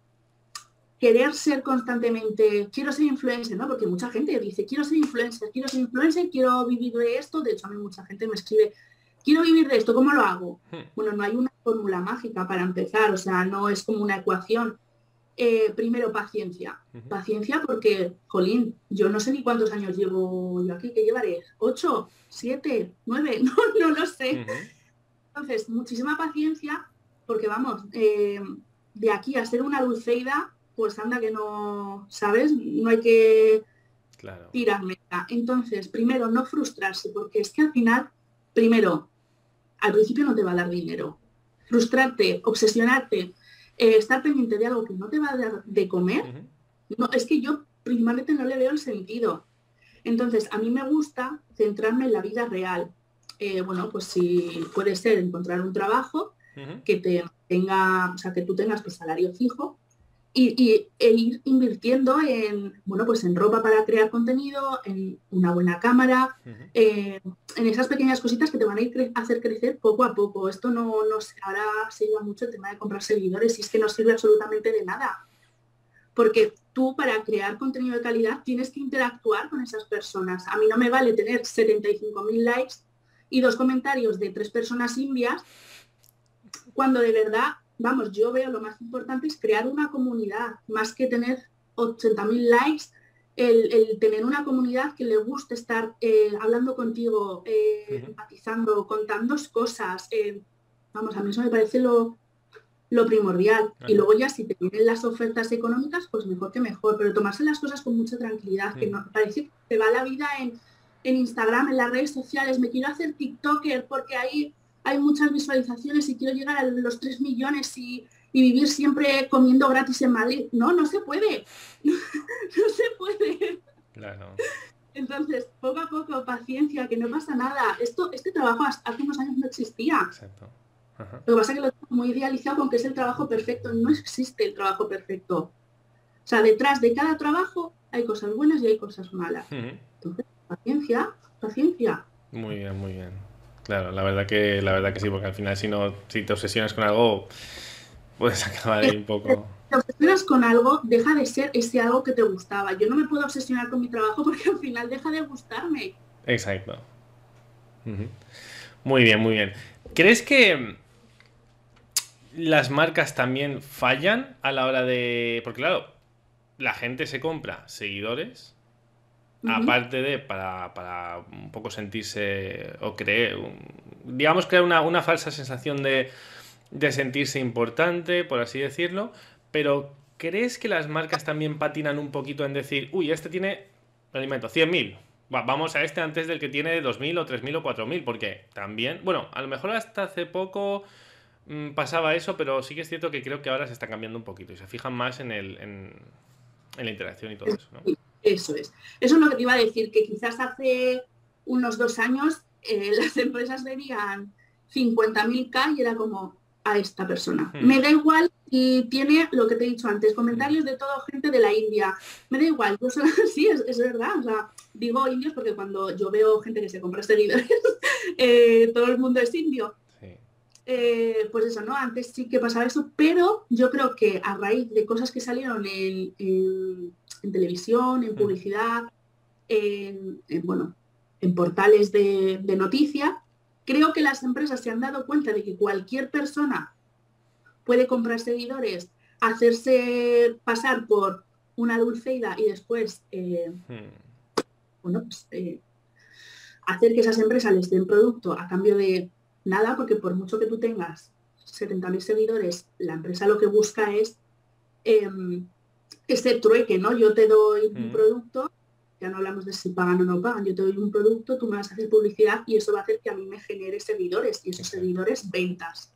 querer ser constantemente, quiero ser influencer, ¿no? Porque mucha gente dice, quiero ser influencer, quiero ser influencer, quiero vivir de esto. De hecho, a mí mucha gente me escribe, quiero vivir de esto, ¿cómo lo hago? Hmm. Bueno, no hay una fórmula mágica para empezar, o sea, no es como una ecuación. Eh, primero, paciencia. Paciencia porque, jolín, yo no sé ni cuántos años llevo yo aquí, ¿qué llevaré? ¿Ocho? ¿Siete? ¿Nueve? No, no lo sé. Entonces, muchísima paciencia, porque vamos, eh, de aquí a ser una dulceida, pues anda que no, ¿sabes? No hay que Claro. tirar meta. Entonces, primero, no frustrarse, porque es que al final, primero, al principio no te va a dar dinero. Frustrarte, obsesionarte, eh, estar pendiente de algo que no te va a dar de comer, no, es que yo principalmente no le veo el sentido. Entonces, a mí me gusta centrarme en la vida real. Eh, bueno, pues si puede ser encontrar un trabajo que te tenga, o sea, que tú tengas tu salario fijo y, e ir invirtiendo en, bueno, pues en ropa para crear contenido, en una buena cámara, eh, en esas pequeñas cositas que te van a ir a hacer crecer poco a poco. Esto no, no ahora se lleva mucho el tema de comprar seguidores y es que no sirve absolutamente de nada. Porque tú para crear contenido de calidad tienes que interactuar con esas personas. A mí no me vale tener 75.000 likes y dos comentarios de tres personas indias cuando de verdad vamos, yo veo lo más importante es crear una comunidad, más que tener 80.000 likes, el, tener una comunidad que le guste estar eh, hablando contigo, eh, empatizando, contando cosas. Eh, vamos, a mí eso me parece lo, lo primordial. Y luego ya si te vienen las ofertas económicas, pues mejor que mejor, pero tomarse las cosas con mucha tranquilidad, que no parece que te va la vida en, en Instagram, en las redes sociales, me quiero hacer TikToker porque ahí hay muchas visualizaciones y quiero llegar a los 3 millones y, vivir siempre comiendo gratis en Madrid. No, no se puede. no se puede. Claro. Entonces, poco a poco, paciencia, que no pasa nada. Esto, este trabajo hace unos años no existía. Exacto. Lo que pasa es que lo tengo muy idealizado con que es el trabajo perfecto. No existe el trabajo perfecto. O sea, detrás de cada trabajo hay cosas buenas y hay cosas malas. Entonces, paciencia, paciencia. Muy bien, muy bien. Claro, la verdad que, la verdad que sí, porque al final si no, si te obsesionas con algo, puedes acabar ahí un poco. Te obsesionas con algo, deja de ser ese algo que te gustaba. Yo no me puedo obsesionar con mi trabajo porque al final deja de gustarme. Exacto. Muy bien, muy bien. ¿Crees que las marcas también fallan a la hora de. Porque claro, la gente se compra seguidores aparte de para, un poco sentirse o creer, digamos, crear una, falsa sensación de, sentirse importante, por así decirlo, pero ¿crees que las marcas también patinan un poquito en decir, uy, este tiene, alimento, 100.000? vamos a este antes del que tiene 2.000 o 3.000 o 4.000, porque también, bueno, a lo mejor hasta hace poco mm, pasaba eso, pero sí que es cierto que creo que ahora se está cambiando un poquito y se fijan más en, el, en, en la interacción y todo eso, ¿no? Eso es. Eso es lo que te iba a decir, que quizás hace unos dos años eh, las empresas venían 50.000K y era como a esta persona. Hmm. Me da igual y tiene lo que te he dicho antes, comentarios de toda gente de la India. Me da igual, sí, es, verdad. O sea, digo indios porque cuando yo veo gente que se compra seguidores, eh, todo el mundo es indio. Eh, pues eso, ¿no? Antes sí que pasaba eso, pero yo creo que a raíz de cosas que salieron en en televisión, en mm. publicidad, en, bueno, en portales de, de noticias, creo que las empresas se han dado cuenta de que cualquier persona puede comprar seguidores, hacerse pasar por una dulceida y después, eh, hmm. bueno, pues, eh, hacer que esas empresas les den producto a cambio de nada, porque por mucho que tú tengas 70.000 seguidores, la empresa lo que busca es em, ese trueque, ¿no? Yo te doy un mm. producto, ya no hablamos de si pagan o no pagan, yo te doy un producto, tú me vas a hacer publicidad y eso va a hacer que a mí me genere seguidores y esos seguidores ventas.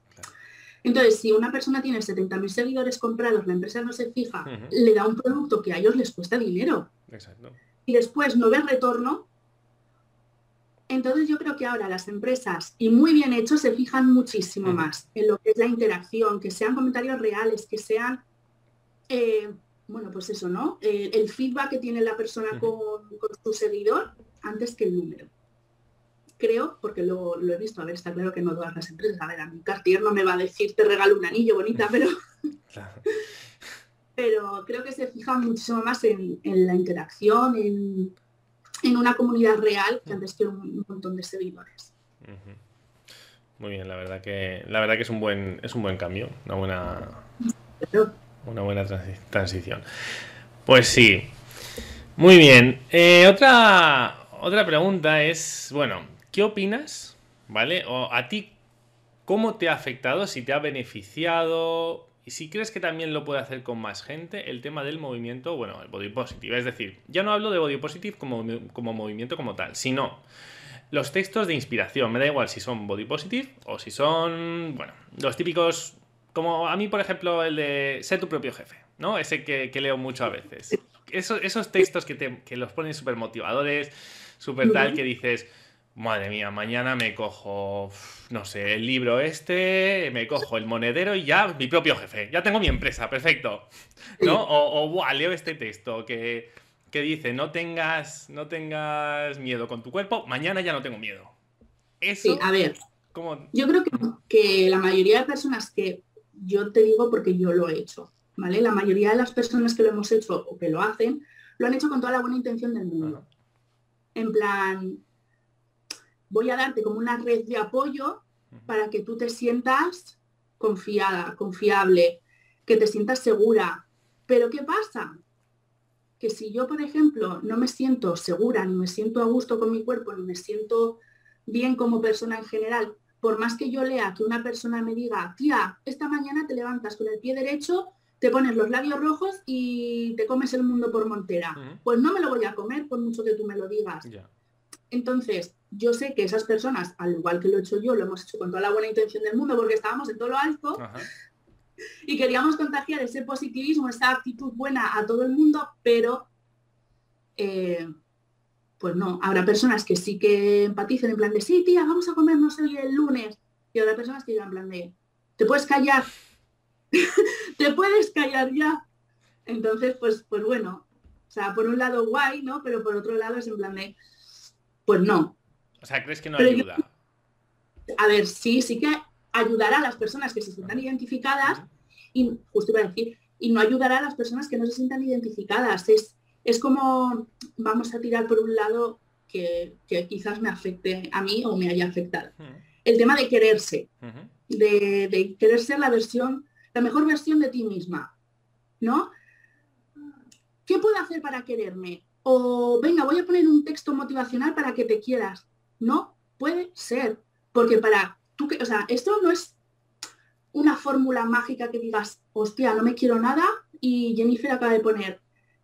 Entonces, si una persona tiene 70.000 seguidores comprados, la empresa no se fija, le da un producto que a ellos les cuesta dinero y después no ve retorno, entonces yo creo que ahora las empresas, y muy bien hecho, se fijan muchísimo más en lo que es la interacción, que sean comentarios reales, que sean eh, bueno, pues eso, ¿no? el feedback que tiene la persona con, su seguidor antes que el número. Creo, porque lo, lo, he visto, a ver, está claro que no todas las empresas, a ver, a mi Cartier no me va a decir te regalo un anillo bonita, pero... pero creo que se fija muchísimo más en, la interacción, en, una comunidad real que antes que un, montón de seguidores. Muy bien, la verdad que la verdad que es un buen es un buen cambio, una buena una buena transición. Pues sí. Muy bien. Eh, otra, otra pregunta es, bueno, ¿qué opinas? ¿Vale? A ti, ¿cómo te ha afectado? Si te ha beneficiado. Y si crees que también lo puede hacer con más gente, el tema del movimiento, bueno, el body positive. Es decir, ya no hablo de body positive como, como movimiento como tal, sino los textos de inspiración. Me da igual si son body positive o si son, bueno, los típicos como a mí, por ejemplo, el de ser tu propio jefe, ¿no? Ese que, leo mucho a veces. Esos, esos textos que, te, que los ponen súper motivadores, súper tal, que dices, madre mía, mañana me cojo, no sé, el libro este, me cojo el monedero y ya mi propio jefe, ya tengo mi empresa, perfecto. ¿No? O, o leo este texto que, que, dice, no tengas, no tengas miedo con tu cuerpo, mañana ya no tengo miedo. Eso, sí, a ver, yo creo que, que la mayoría de personas que, yo te digo porque yo lo he hecho, ¿vale? La mayoría de las personas que lo hemos hecho o que lo hacen, lo han hecho con toda la buena intención del mundo. En plan, voy a darte como una red de apoyo para que tú te sientas confiada, confiable, que te sientas segura. Pero ¿qué pasa? Que si yo, por ejemplo, no me siento segura, ni me siento a gusto con mi cuerpo, ni me siento bien como persona en general, por más que yo lea que una persona me diga, tía, esta mañana te levantas con el pie derecho, te pones los labios rojos y te comes el mundo por montera. Pues no me lo voy a comer por mucho que tú me lo digas. Entonces, yo sé que esas personas, al igual que lo he hecho yo, lo hemos hecho con toda la buena intención del mundo porque estábamos en todo lo alto y queríamos contagiar ese positivismo, esa actitud buena a todo el mundo, pero eh, pues no, habrá personas que sí que empaticen en plan de, sí, tía, vamos a comernos el, el lunes. Y habrá personas que digan en plan de, te puedes callar, te puedes callar ya. Entonces, pues, pues bueno, o sea, por un lado guay, ¿no? Pero por otro lado es en plan de, pues no. O sea, ¿crees que no ayuda? a ver, sí, sí que ayudará a las personas que se sientan identificadas y, justo iba a decir, y no ayudará a las personas que no se sientan identificadas. Es, es como, vamos a tirar por un lado que, quizás me afecte a mí o me haya afectado. El tema de quererse, de, de, querer ser la versión, la mejor versión de ti misma, ¿no? ¿Qué puedo hacer para quererme? O venga, voy a poner un texto motivacional para que te quieras. No puede ser, porque para tú que, o sea, esto no es una fórmula mágica que digas, hostia, no me quiero nada y Jennifer acaba de poner,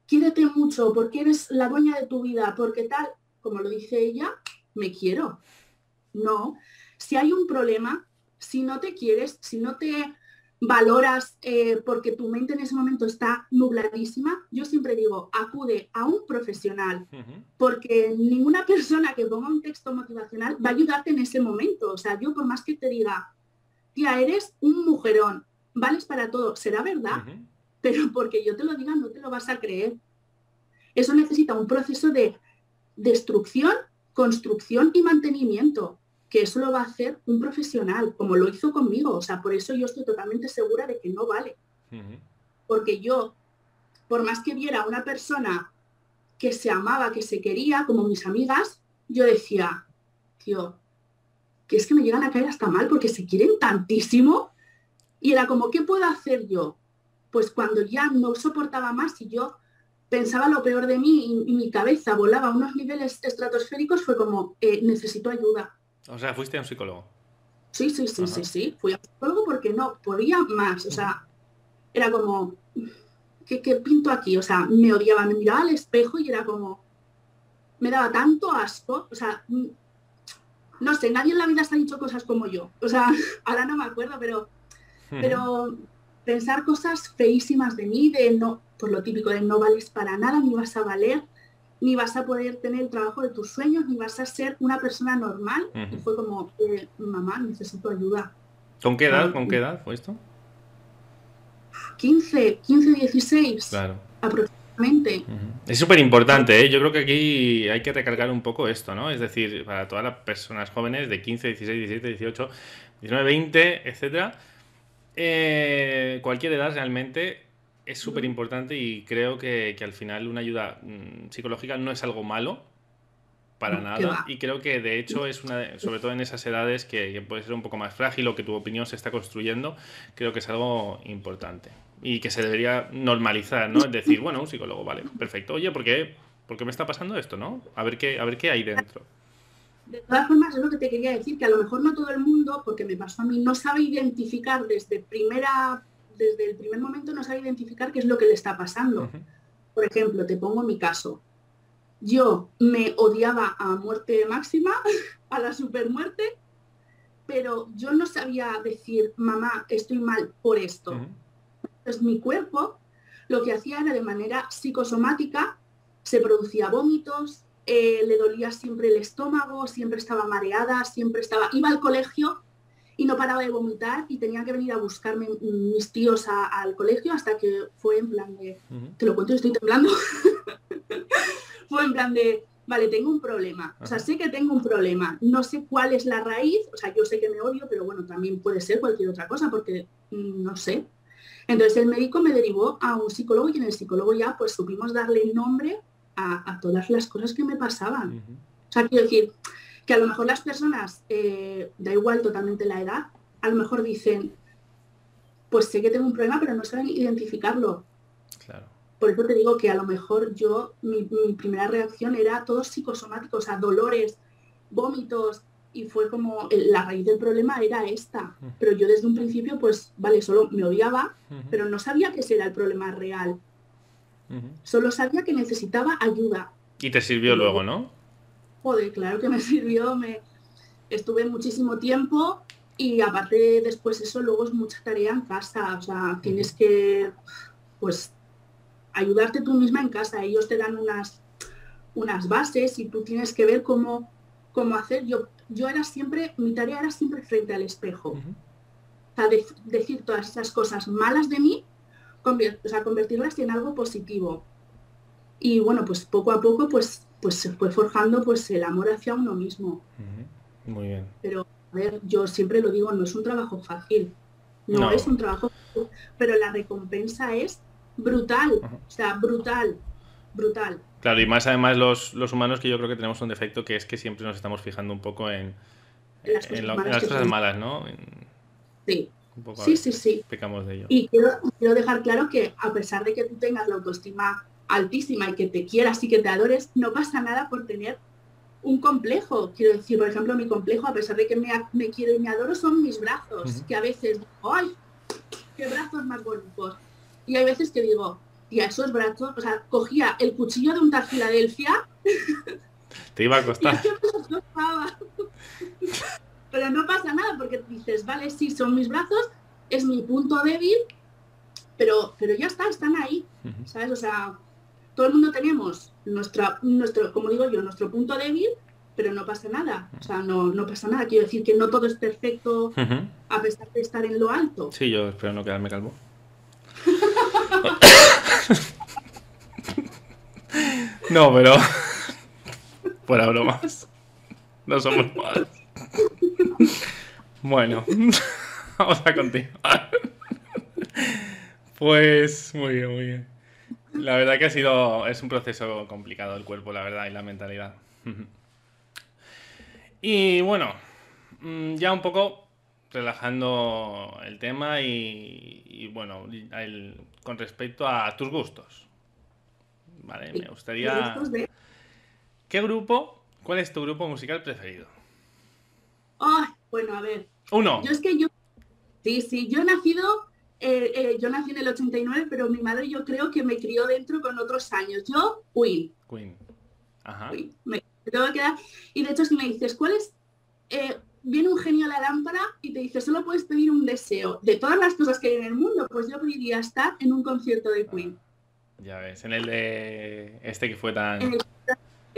quiérete mucho porque eres la dueña de tu vida, porque tal, como lo dice ella, me quiero. No, si hay un problema, si no te quieres, si no te valoras eh, porque tu mente en ese momento está nubladísima, yo siempre digo, acude a un profesional, porque ninguna persona que ponga un texto motivacional va a ayudarte en ese momento. O sea, yo por más que te diga, tía, eres un mujerón, vales para todo, será verdad, pero porque yo te lo diga no te lo vas a creer. Eso necesita un proceso de destrucción, construcción y mantenimiento que eso lo va a hacer un profesional, como lo hizo conmigo. O sea, por eso yo estoy totalmente segura de que no vale. Porque yo, por más que viera a una persona que se amaba, que se quería, como mis amigas, yo decía, tío, que es que me llegan a caer hasta mal porque se quieren tantísimo. Y era como, ¿qué puedo hacer yo? Pues cuando ya no soportaba más y yo pensaba lo peor de mí y, mi cabeza volaba a unos niveles estratosféricos, fue como, eh, necesito ayuda o sea, fuiste a un psicólogo. Sí, sí, sí, sí, sí. Fui a un psicólogo porque no podía más. O sea, era como, ¿qué, pinto aquí? O sea, me odiaba, me miraba al espejo y era como, me daba tanto asco. O sea, no sé, nadie en la vida se ha dicho cosas como yo. O sea, ahora no me acuerdo, pero, pero pensar cosas feísimas de mí, de no, por lo típico de no vales para nada, ni vas a valer, ni vas a poder tener el trabajo de tus sueños, ni vas a ser una persona normal. Y fue como, eh, mamá, necesito ayuda. ¿Con qué edad? ¿Con qué edad fue esto? 15, 15, 16. Claro. Aproximadamente. Es súper importante, ¿eh? yo creo que aquí hay que recalcar un poco esto, ¿no? Es decir, para todas las personas jóvenes de 15, 16, 17, 18, 19, 20, etcétera, eh, cualquier edad realmente es súper importante y creo que, al final una ayuda mm, psicológica no es algo malo para nada y creo que de hecho es una sobre todo en esas edades que, puede ser un poco más frágil o que tu opinión se está construyendo creo que es algo importante y que se debería normalizar no es decir bueno un psicólogo vale perfecto. Oye ¿por qué, ¿por qué me está pasando esto no a ver qué a ver qué hay dentro de todas formas es lo que te quería decir que a lo mejor no todo el mundo porque me pasó a mí no sabe identificar desde primera desde el primer momento no sabe identificar qué es lo que le está pasando. Por ejemplo, te pongo mi caso. Yo me odiaba a muerte máxima, a la supermuerte, pero yo no sabía decir, mamá, estoy mal por esto. Entonces mi cuerpo lo que hacía era de manera psicosomática, se producía vómitos, eh, le dolía siempre el estómago, siempre estaba mareada, siempre estaba... Iba al colegio y no paraba de vomitar y tenía que venir a buscarme mis tíos al colegio hasta que fue en plan de... Te lo cuento, estoy temblando. fue en plan de, vale, tengo un problema. O sea, sé que tengo un problema. No sé cuál es la raíz. O sea, yo sé que me odio, pero bueno, también puede ser cualquier otra cosa porque mm, no sé. Entonces el médico me derivó a un psicólogo y en el psicólogo ya pues supimos darle nombre a, todas las cosas que me pasaban. O sea, quiero decir que a lo mejor las personas, eh, da igual totalmente la edad, a lo mejor dicen, pues sé que tengo un problema, pero no saben identificarlo. Claro. Por eso te digo que a lo mejor yo, mi, primera reacción era todo psicosomático, o sea, dolores, vómitos, y fue como, la raíz del problema era esta. Pero yo desde un principio, pues, vale, solo me odiaba, pero no sabía que ese era el problema real. Solo sabía que necesitaba ayuda. Y te sirvió luego, ¿no? Joder, claro que me sirvió. Me... Estuve muchísimo tiempo y aparte después eso luego es mucha tarea en casa. O sea, tienes que, pues, ayudarte tú misma en casa. Ellos te dan unas, unas bases y tú tienes que ver cómo, cómo hacer. Yo, yo era siempre, mi tarea era siempre frente al espejo. O sea, decir todas esas cosas malas de mí, o sea, convertirlas en algo positivo. Y bueno, pues poco a poco pues, pues se fue forjando pues el amor hacia uno mismo. Muy bien. Pero, a ver, yo siempre lo digo, no es un trabajo fácil. No, es un trabajo fácil, pero la recompensa es brutal, o sea, brutal, brutal. Claro, y más además los, los, humanos que yo creo que tenemos un defecto que es que siempre nos estamos fijando un poco en, las cosas, malas, ¿no? sí. Sí, sí, sí. Pecamos de ello. Y quiero, quiero dejar claro que a pesar de que tú tengas la autoestima altísima y que te quieras y que te adores, no pasa nada por tener un complejo. Quiero decir, por ejemplo, mi complejo, a pesar de que me, me quiero y me adoro, son mis brazos, que a veces ¡ay! ¡Qué brazos más bonitos! Y hay veces que digo, tía, esos brazos, o sea, cogía el cuchillo de un tal Filadelfia. Te iba a costar. Pero no pasa nada porque dices, vale, sí, son mis brazos, es mi punto débil, pero, pero ya está, están ahí. ¿Sabes? O sea, todo el mundo tenemos nuestra, nuestro, como digo yo, nuestro punto débil, pero no pasa nada. O sea, no, no pasa nada. Quiero decir que no todo es perfecto a pesar de estar en lo alto. Sí, yo espero no quedarme calvo. No, pero. Fuera bromas. No somos malos. Bueno, vamos a continuar. Pues muy bien, muy bien. La verdad que ha sido. Es un proceso complicado el cuerpo, la verdad, y la mentalidad. Y bueno, mm, ya un poco relajando el tema y, bueno, con respecto a tus gustos. Vale, me gustaría... ¿Qué grupo? ¿Cuál es tu grupo musical preferido? Bueno, a ver. Uno. Yo es que yo... Sí, sí, yo he nacido... Eh, eh, yo nací en el 89, pero mi madre yo creo que me crió dentro con otros años. Yo, Queen. Queen. Ajá. Me, tengo que quedar... Y de hecho, si me dices, ¿cuál es eh, viene un genio a la lámpara y te dice, solo puedes pedir un deseo. De todas las cosas que hay en el mundo, pues yo pediría estar en un concierto de Queen. ya ves, en el de este que fue tan...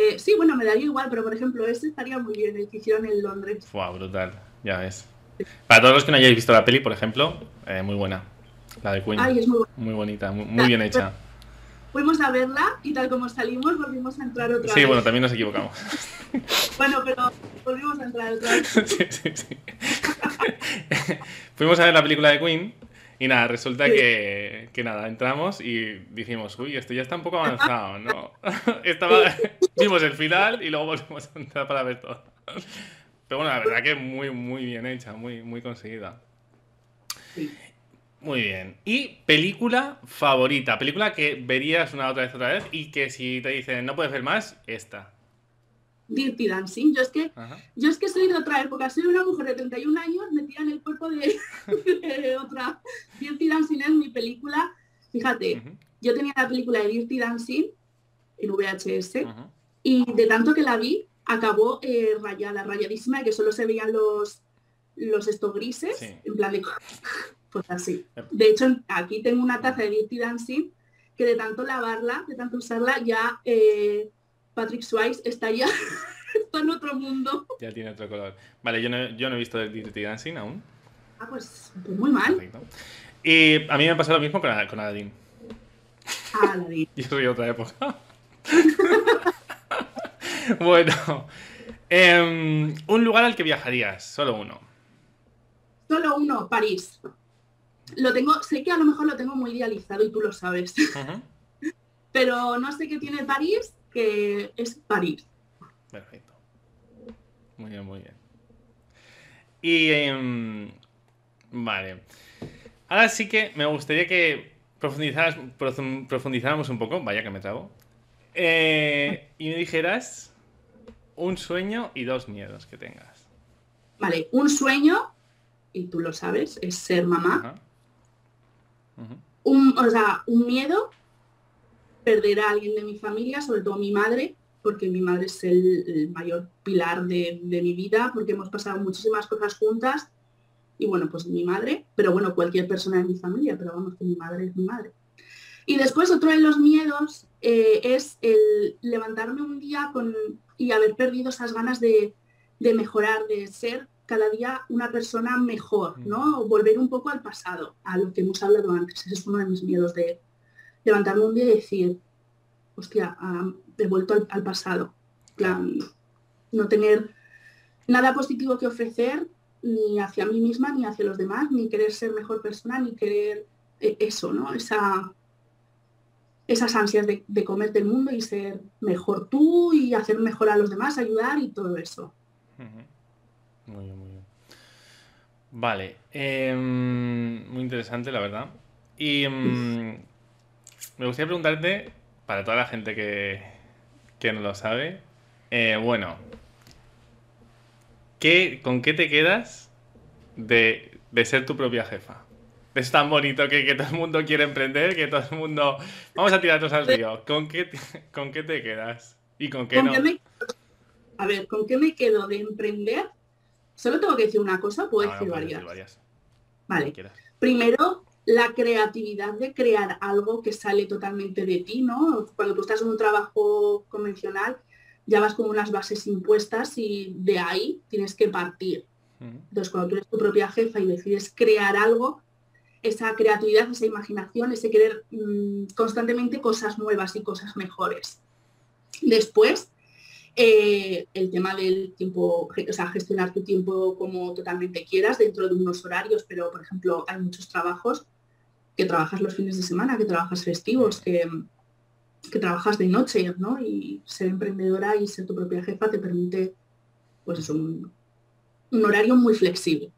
Eh, sí, bueno, me daría igual, pero por ejemplo, este estaría muy bien, el que hicieron en Londres. Fue brutal, ya ves. Para todos los que no hayáis visto la peli, por ejemplo, eh, muy buena. La de Queen. Ay, es muy, muy bonita, muy, bien hecha. Fuimos a verla y tal como salimos volvimos a entrar otra vez. Sí, bueno, también nos equivocamos. bueno, pero volvimos a entrar otra vez. sí, sí, sí. Fuimos a ver la película de Queen y nada, resulta que, que, nada, entramos y dijimos, uy, esto ya está un poco avanzado, ¿no? Estaba, vimos el final y luego volvimos a entrar para ver todo. Pero bueno, la verdad que muy, muy bien hecha, muy, muy conseguida. Sí. Muy bien. ¿Y película favorita? Película que verías una otra vez otra vez y que si te dicen no puedes ver más, esta. Dirty Dancing. Yo es que yo es que soy de otra época. Soy una mujer de 31 años metida en el cuerpo de, otra. Dirty Dancing es mi película. Fíjate, yo tenía la película de Dirty Dancing en VHS y de tanto que la vi acabó eh, rayada, rayadísima, que solo se veían los los estos grises, en plan de pues así. De hecho, aquí tengo una taza de Dirty Dancing que de tanto lavarla, de tanto usarla, ya eh, Patrick Swayze está ya está en otro mundo. Ya tiene otro color. Vale, yo no, yo no he visto el Dirty Dancing aún. Ah, pues, pues muy mal. Perfecto. Y a mí me pasa lo mismo con, con Aladdin. Aladdin. Yo soy otra época. bueno, em, un lugar al que viajarías, solo uno. Solo uno, París. Lo tengo, sé que a lo mejor lo tengo muy idealizado y tú lo sabes. Pero no sé qué tiene París, que es París. Perfecto. Muy bien, muy bien. Y em, vale. Ahora sí que me gustaría que profundizáramos un poco, vaya que me trago, eh, y me dijeras un sueño y dos miedos que tengas. Vale, un sueño, y tú lo sabes, es ser mamá. Un, o sea, un miedo, perder a alguien de mi familia, sobre todo mi madre, porque mi madre es el, mayor pilar de, mi vida, porque hemos pasado muchísimas cosas juntas. Y bueno, pues mi madre, pero bueno, cualquier persona de mi familia, pero vamos, que mi madre es mi madre. Y después otro de los miedos eh, es el levantarme un día con, y haber perdido esas ganas de, mejorar, de ser cada día una persona mejor, mm. ¿no? volver un poco al pasado, a lo que hemos hablado antes. Ese es uno de mis miedos de levantarme un día y decir, hostia, he vuelto al, pasado. no tener nada positivo que ofrecer ni hacia mí misma, ni hacia los demás, ni querer ser mejor persona, ni querer eh, eso, ¿no? Esa, esas ansias de, de, comerte el mundo y ser mejor tú y hacer mejor a los demás, ayudar y todo eso. Muy bien, muy bien. Vale, em, muy interesante la verdad. Y em, me gustaría preguntarte, para toda la gente que, que no lo sabe, eh, bueno, ¿qué, ¿con qué te quedas de, de ser tu propia jefa? es tan bonito que, todo el mundo quiere emprender, que todo el mundo... Vamos a tirarnos al río. ¿Con qué, te, ¿Con qué te quedas? ¿Y con qué no? A ver, ¿con qué me quedo de emprender? Solo tengo que decir una cosa, puedo decir, varias. Vale. Primero, la creatividad de crear algo que sale totalmente de ti, ¿no? Cuando tú estás en un trabajo convencional, ya vas con unas bases impuestas y de ahí tienes que partir. Entonces, cuando tú eres tu propia jefa y decides crear algo, esa creatividad, esa imaginación, ese querer mm, constantemente cosas nuevas y cosas mejores. Después, eh, el tema del tiempo, o sea, gestionar tu tiempo como totalmente quieras dentro de unos horarios, pero por ejemplo hay muchos trabajos que trabajas los fines de semana, que trabajas festivos, que, que trabajas de noche, ¿no? Y ser emprendedora y ser tu propia jefa te permite, pues es un, un horario muy flexible.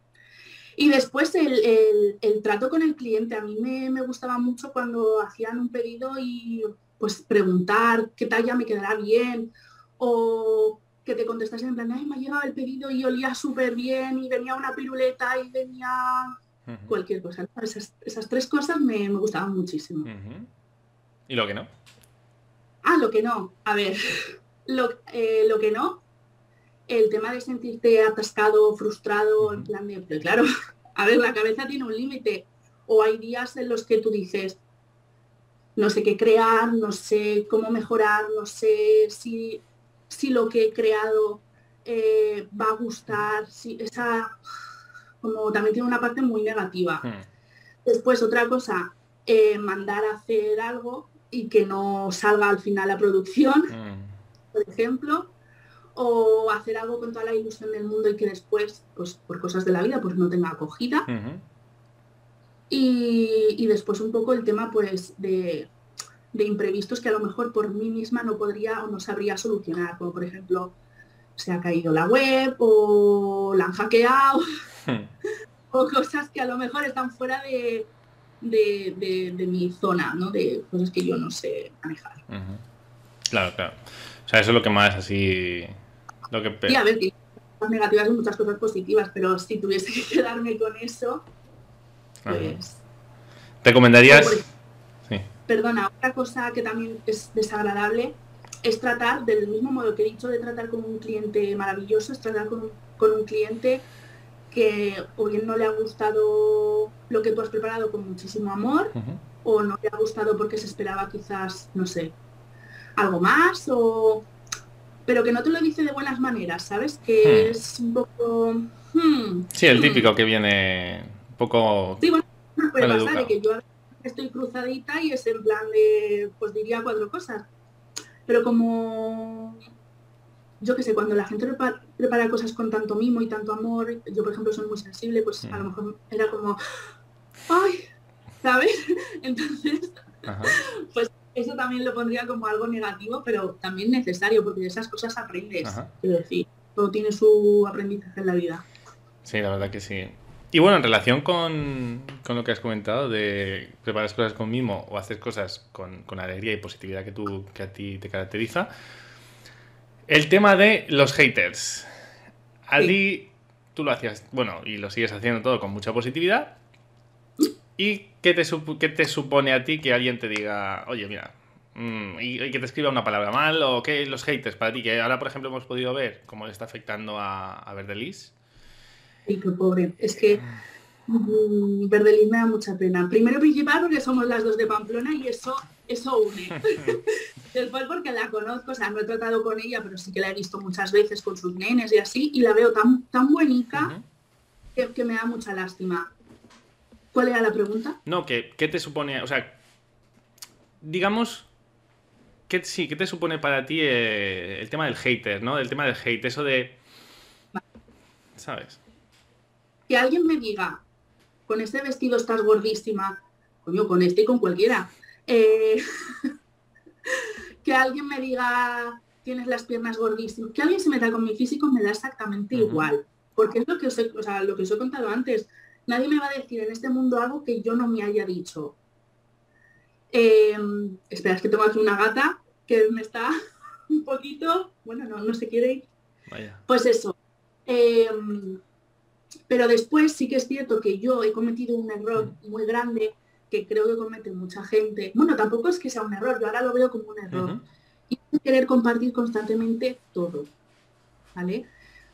Y después el, trato con el cliente. A mí me, gustaba mucho cuando hacían un pedido y pues preguntar qué talla me quedará bien o que te contestasen en plan, Ay, me ha llegado el pedido y olía súper bien y venía una piruleta y venía cualquier cosa. Esas, tres cosas me, gustaban muchísimo. ¿Y lo que no? Ah, lo que no. A ver, lo, eh, lo que no el tema de sentirte atascado, frustrado, en plan de, pero claro, a ver, la cabeza tiene un límite. O hay días en los que tú dices, no sé qué crear, no sé cómo mejorar, no sé si, si lo que he creado eh, va a gustar, si esa como también tiene una parte muy negativa. Hmm. Después otra cosa, eh, mandar a hacer algo y que no salga al final la producción, hmm. por ejemplo o hacer algo con toda la ilusión del mundo y que después, pues por cosas de la vida, pues no tenga acogida. y, después un poco el tema pues de, imprevistos que a lo mejor por mí misma no podría o no sabría solucionar, como por ejemplo se ha caído la web o la han hackeado hmm. o cosas que a lo mejor están fuera de, de, mi zona, ¿no? De cosas que yo no sé manejar. Claro, claro. O sea, eso es lo que más así lo que... Sí, a ver, cosas negativas y muchas cosas positivas, pero si tuviese que quedarme con eso, pues... ¿Recomendarías? Sí. Perdona, otra cosa que también es desagradable es tratar, del mismo modo que he dicho de tratar con un cliente maravilloso, es tratar con, un cliente que o bien no le ha gustado lo que tú has preparado con muchísimo amor, o no le ha gustado porque se esperaba quizás, no sé, algo más, o pero que no te lo dice de buenas maneras, ¿sabes? Que Hmm. es un poco... hmm, Sí, el hmm. típico que viene un poco... Sí, bueno, puede pasar de educado. que yo estoy cruzadita y es en plan de, pues diría cuatro cosas. Pero como, yo qué sé, cuando la gente prepa- prepara cosas con tanto mimo y tanto amor, yo por ejemplo soy muy sensible, pues a lo mejor era como, ay, ¿sabes? Entonces, Ajá. eso también lo pondría como algo negativo, pero también necesario, porque de esas cosas aprendes. Ajá. Quiero decir, todo tiene su aprendizaje en la vida. Sí, la verdad que sí. Y bueno, en relación con, con lo que has comentado de preparar cosas con mimo o hacer cosas con, con alegría y positividad que, tú, que a ti te caracteriza, el tema de los haters. A Sí. ti tú lo hacías, bueno, y lo sigues haciendo todo con mucha positividad. ¿Y qué te, sup- qué te supone a ti que alguien te diga, oye, mira, mm, y, y que te escriba una palabra mal o qué los haters para ti? Que ahora, por ejemplo, hemos podido ver cómo le está afectando a, a Verdelis. Y qué pobre. Es que mm, Verdelis me da mucha pena. Primero principal porque somos las dos de Pamplona y eso, eso une. Después porque la conozco, o sea, no he tratado con ella, pero sí que la he visto muchas veces con sus nenes y así, y la veo tan, tan buenica que me da mucha lástima. ¿Cuál era la pregunta? No, que, ¿qué te supone? O sea, digamos, ¿qué, sí, ¿qué te supone para ti eh, el tema del hater, ¿no? El tema del hate, eso de... ¿Sabes? Que alguien me diga, con este vestido estás gordísima, coño, con este y con cualquiera. Eh, que alguien me diga, tienes las piernas gordísimas, que alguien se meta con mi físico me da exactamente igual. Porque es lo que, os he, o sea, lo que os he contado antes. Nadie me va a decir en este mundo algo que yo no me haya dicho. Eh, espera, es que tengo aquí una gata que me está un poquito, bueno, no, no se quiere ir. Vaya. Pues eso. Eh, pero después sí que es cierto que yo he cometido un error muy grande que creo que comete mucha gente. Bueno, tampoco es que sea un error, yo ahora lo veo como un error. Y querer compartir constantemente todo. ¿Vale?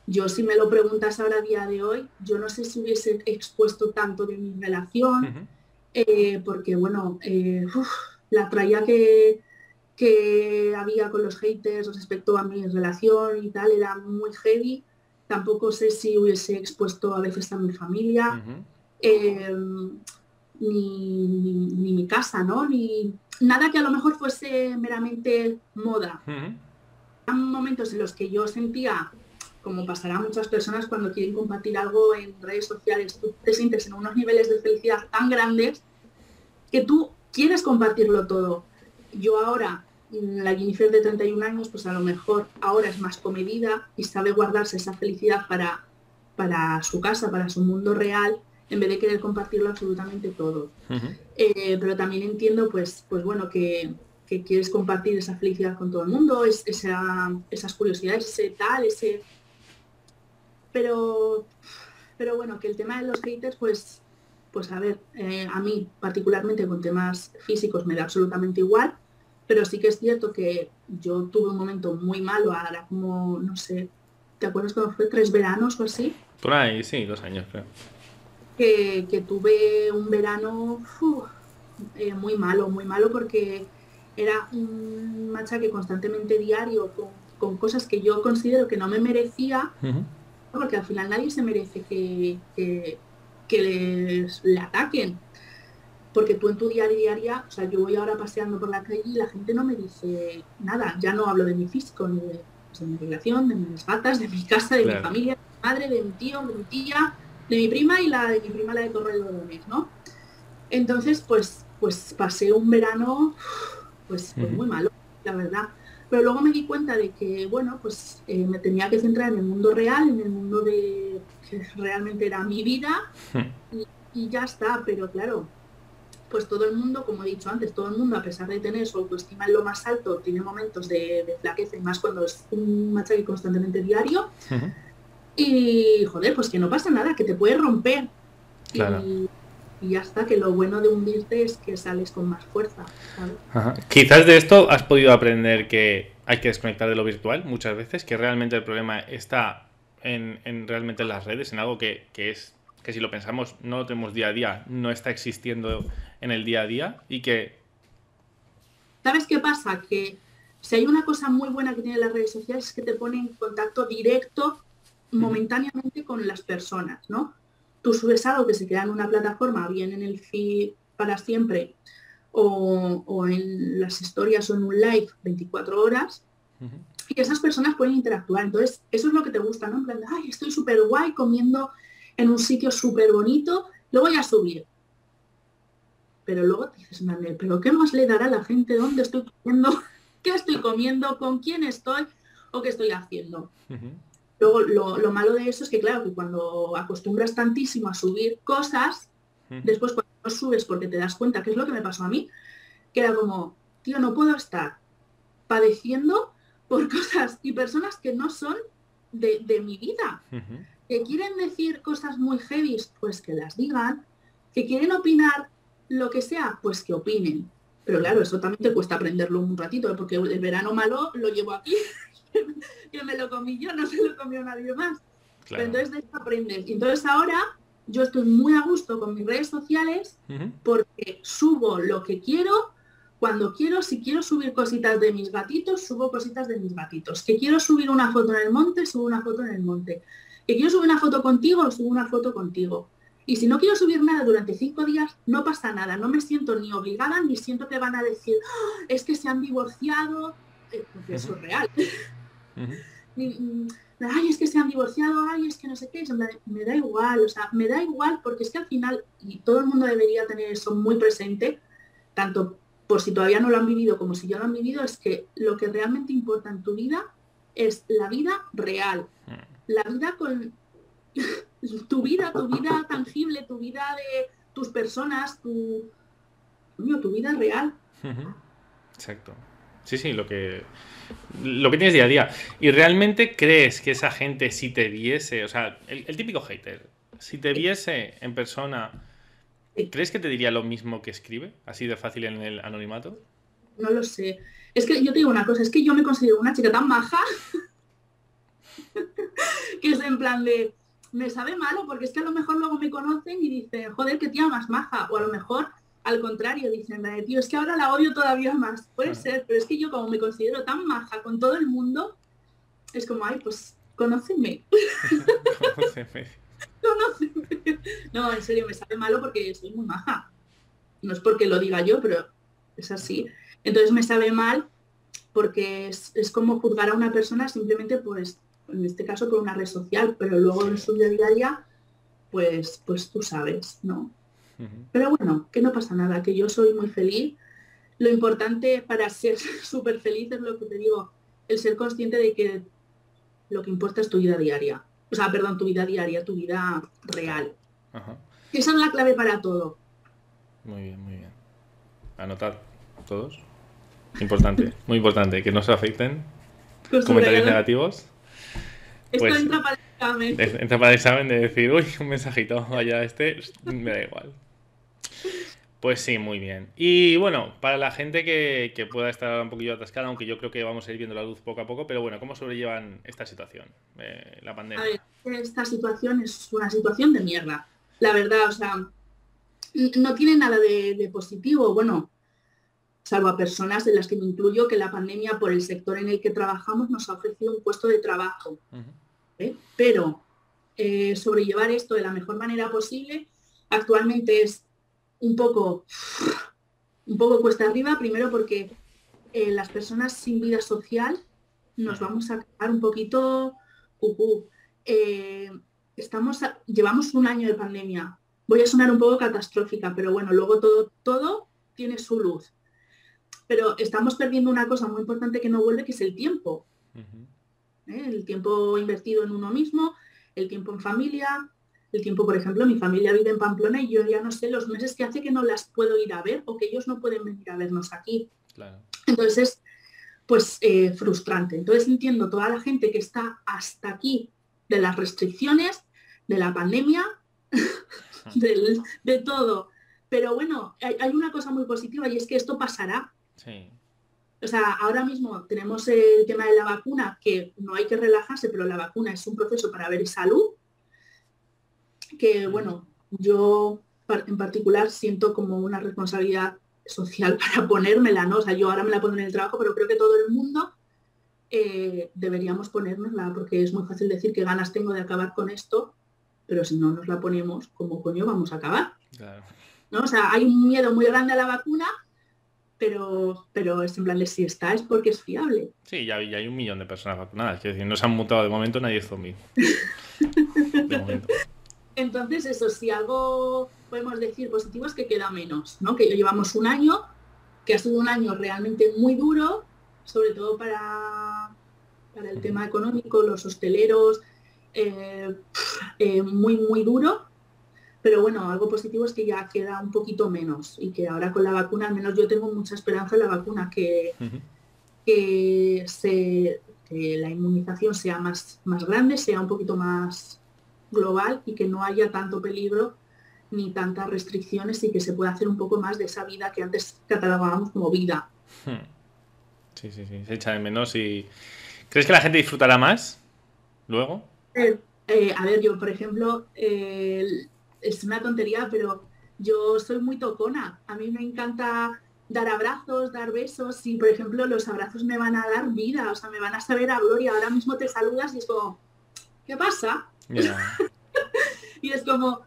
Yo si me lo preguntas ahora a día de hoy, yo no sé si hubiese expuesto tanto de mi relación, eh, porque bueno, eh, uf, la tralla que, que había con los haters respecto a mi relación y tal era muy heavy. Tampoco sé si hubiese expuesto a veces a mi familia, eh, ni, ni- mi casa, ¿no? Ni nada que a lo mejor fuese meramente moda. Ujú. Eran momentos en los que yo sentía, como pasará a muchas personas cuando quieren compartir algo en redes sociales, tú te sientes en unos niveles de felicidad tan grandes que tú quieres compartirlo todo. Yo ahora, mm, la Jennifer de 31 años, pues a lo mejor ahora es más comedida y sabe guardarse esa felicidad para, para su casa, para su mundo real, en vez de querer compartirlo absolutamente todo. Eh, pero también entiendo, pues, pues bueno, que, que quieres compartir esa felicidad con todo el mundo, es, esa- esas curiosidades, ese tal, ese... Pero, pero bueno, que el tema de los haters, pues, pues a ver, eh, a mí particularmente con temas físicos me da absolutamente igual, pero sí que es cierto que yo tuve un momento muy malo, ahora como, no sé, ¿te acuerdas cuando fue tres veranos o así? Por ahí, sí, dos años, creo. Que, que tuve un verano uf, eh, muy malo, muy malo porque era un machaque constantemente diario con, con cosas que yo considero que no me merecía, porque al final nadie se merece que, que, que les le ataquen. Porque tú en tu día a diaria, o sea, yo voy ahora paseando por la calle y la gente no me dice nada. Ya no hablo de mi físico, ni de, pues, de mi relación, de mis gatas, de mi casa, de Claro. mi familia, de mi madre, de mi tío, de mi tía, de mi prima y la de mi prima, la de Torrelodones, ¿no? Entonces, pues, pues pasé un verano pues, pues muy malo, la verdad. Pero luego me di cuenta de que, bueno, pues eh, me tenía que centrar en el mundo real, en el mundo de que realmente era mi vida y, y ya está. Pero claro, pues todo el mundo, como he dicho antes, todo el mundo, a pesar de tener su autoestima en lo más alto, tiene momentos de, de flaqueza y más cuando es un machaque constantemente diario. Y joder, pues que no pasa nada, que te puede romper. Claro. Y, y ya está, que lo bueno de hundirte es que sales con más fuerza. ¿sabes? Ajá. Quizás de esto has podido aprender que hay que desconectar de lo virtual muchas veces, que realmente el problema está en, en realmente en las redes, en algo que, que es que si lo pensamos no lo tenemos día a día, no está existiendo en el día a día y que ¿Sabes qué pasa? Que Si hay una cosa muy buena que tienen las redes sociales es que te ponen en contacto directo momentáneamente con las personas, ¿no? Tú subes algo que se queda en una plataforma, bien en el feed para siempre, o, en las historias o en un live 24 horas, y que esas personas pueden interactuar. Entonces, eso es lo que te gusta, ¿no? En plan, ay, estoy súper guay comiendo en un sitio súper bonito, lo voy a subir. Pero luego dices, Manuel, ¿pero qué más le dará a la gente dónde estoy comiendo? ¿Qué estoy comiendo? ¿Con quién estoy? ¿O qué estoy haciendo? Luego, lo, malo de eso es que, claro, que cuando acostumbras tantísimo a subir cosas, después cuando no subes porque te das cuenta, que es lo que me pasó a mí, que era como, tío, no puedo estar padeciendo por cosas y personas que no son de, mi vida. Que quieren decir cosas muy heavy, pues que las digan. Que quieren opinar lo que sea, pues que opinen. Pero claro, eso también te cuesta aprenderlo un ratito, porque el verano malo lo llevo aquí, que me lo comí yo, no se lo comió nadie más. Pero entonces de esto aprendes. Entonces ahora yo estoy muy a gusto con mis redes sociales porque subo lo que quiero cuando quiero, si quiero subir cositas de mis gatitos, subo cositas de mis gatitos. Que quiero subir una foto en el monte, subo una foto en el monte. Que quiero subir una foto contigo, subo una foto contigo. Y si no quiero subir nada durante cinco días, no pasa nada. No me siento ni obligada, ni siento que van a decir, ah, es que se han divorciado, eh, porque eso es real. Ay, es que se han divorciado, ay, es que no sé qué. Me da igual, o sea, me da igual porque es que al final, y todo el mundo debería tener eso muy presente, tanto por si todavía no lo han vivido como si ya lo han vivido, es que lo que realmente importa en tu vida es la vida real. Mm. La vida con tu vida, tu vida tangible, tu vida de tus personas, tu, tu vida real. Exacto. Sí, sí, lo que, lo que tienes día a día. ¿Y realmente crees que esa gente si te viese, o sea, el típico hater, si te viese en persona ¿Crees que te diría lo mismo que escribe? Así de fácil en el anonimato. No lo sé. Es que yo te digo una cosa, es que yo me considero una chica tan maja que es en plan de, me sabe malo porque es que a lo mejor luego me conocen y dicen, joder, qué tía más maja. O a lo mejor al contrario, dicen, tío, es que ahora la odio todavía más. Puede ser, pero es que yo como me considero tan maja con todo el mundo, es como, ay, pues conóceme. no, en serio, me sabe malo porque soy muy maja. No es porque lo diga yo, pero es así. Entonces me sabe mal porque es, como juzgar a una persona simplemente, pues, en este caso por una red social, pero luego en su día a día, pues, pues tú sabes, ¿no? Pero bueno, que no pasa nada, que yo soy muy feliz. Lo importante para ser súper feliz es lo que te digo, el ser consciente de que lo que importa es tu vida diaria o sea, perdón, tu vida diaria, tu vida real. Esa es la clave para todo. Muy bien, muy bien. Anotad todos. Importante, muy importante, que no se afecten comentarios negativos. Esto pues, entra para el examen. Entra para el examen de decir, uy, un mensajito, vaya este, me da igual. Pues sí, muy bien. Y bueno, para la gente que, pueda estar un poquillo atascada, aunque yo creo que vamos a ir viendo la luz poco a poco, pero bueno, ¿cómo sobrellevan esta situación, eh, la pandemia? A ver, esta situación es una situación de mierda, la verdad, o sea, no tiene nada de, positivo, bueno, salvo a personas de las que me incluyo, que la pandemia por el sector en el que trabajamos nos ha ofrecido un puesto de trabajo. ¿eh? Pero eh, sobrellevar esto de la mejor manera posible actualmente es un poco, un poco cuesta arriba, primero porque eh, las personas sin vida social nos vamos a quedar un poquito eh, estamos llevamos un año de pandemia. Voy a sonar un poco catastrófica, pero bueno, luego todo, todo tiene su luz. Pero estamos perdiendo una cosa muy importante que no vuelve, que es el tiempo. ¿Eh? El tiempo invertido en uno mismo, el tiempo en familia, el tiempo, por ejemplo, mi familia vive en Pamplona y yo ya no sé los meses que hace que no las puedo ir a ver o que ellos no pueden venir a vernos aquí. Entonces es, pues, eh, frustrante. Entonces entiendo toda la gente que está hasta aquí de las restricciones, de la pandemia, de, todo. Pero bueno, hay, una cosa muy positiva y es que esto pasará. O sea, ahora mismo tenemos el tema de la vacuna, que no hay que relajarse, pero la vacuna es un proceso para ver salud que, bueno, yo en particular siento como una responsabilidad social para ponérmela, ¿no? O sea, yo ahora me la pongo en el trabajo, pero creo que todo el mundo eh, deberíamos ponérnosla, porque es muy fácil decir que ganas tengo de acabar con esto, pero si no nos la ponemos, ¿cómo coño vamos a acabar? ¿No? O sea, hay un miedo muy grande a la vacuna, pero, pero es en plan de si está es porque es fiable. Sí, ya, hay un millón de personas vacunadas, que decir, no se han mutado de momento, nadie es zombie. Entonces, eso, si algo podemos decir positivo es que queda menos, ¿no? Que llevamos un año, que ha sido un año realmente muy duro, sobre todo para, para el tema económico, los hosteleros, eh, eh, muy, muy duro. Pero bueno, algo positivo es que ya queda un poquito menos y que ahora con la vacuna, al menos yo tengo mucha esperanza en la vacuna, que, que, se, que la inmunización sea más, más grande, sea un poquito más global y que no haya tanto peligro ni tantas restricciones y que se pueda hacer un poco más de esa vida que antes catalogábamos como vida. Hmm. Sí, sí, sí, se echa de menos y... ¿Crees que la gente disfrutará más luego? Eh, eh, a ver, yo, por ejemplo, es una tontería, pero yo soy muy tocona. A mí me encanta dar abrazos, dar besos y, por ejemplo, los abrazos me van a dar vida, o sea, me van a saber a gloria. Ahora mismo te saludas y es como, ¿qué pasa? y es como,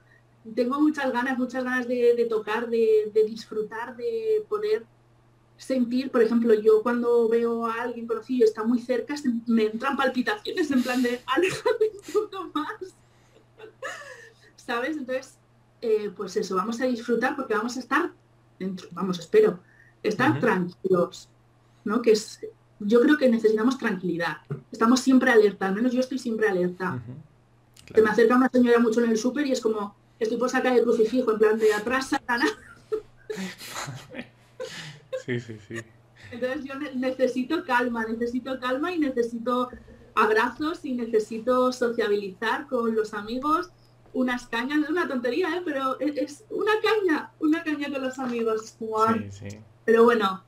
tengo muchas ganas, muchas ganas de, tocar, de, disfrutar, de poder sentir, por ejemplo, yo cuando veo a alguien conocido está muy cerca, me entran palpitaciones en plan de, aléjate un poco más. ¿Sabes? Entonces, eh, pues eso, vamos a disfrutar porque vamos a estar dentro, vamos, espero, estar tranquilos, ¿no? Que es, yo creo que necesitamos tranquilidad. Estamos siempre alerta, al menos yo estoy siempre alerta. Se me acerca una señora mucho en el súper y es como, estoy por sacar el crucifijo en plan de atrás, Satana. Sí, sí, sí. Entonces yo necesito calma, necesito calma y necesito abrazos y necesito sociabilizar con los amigos, unas cañas, es una tontería, ¿eh? pero es, una caña, una caña con los amigos. Sí, sí. Pero bueno,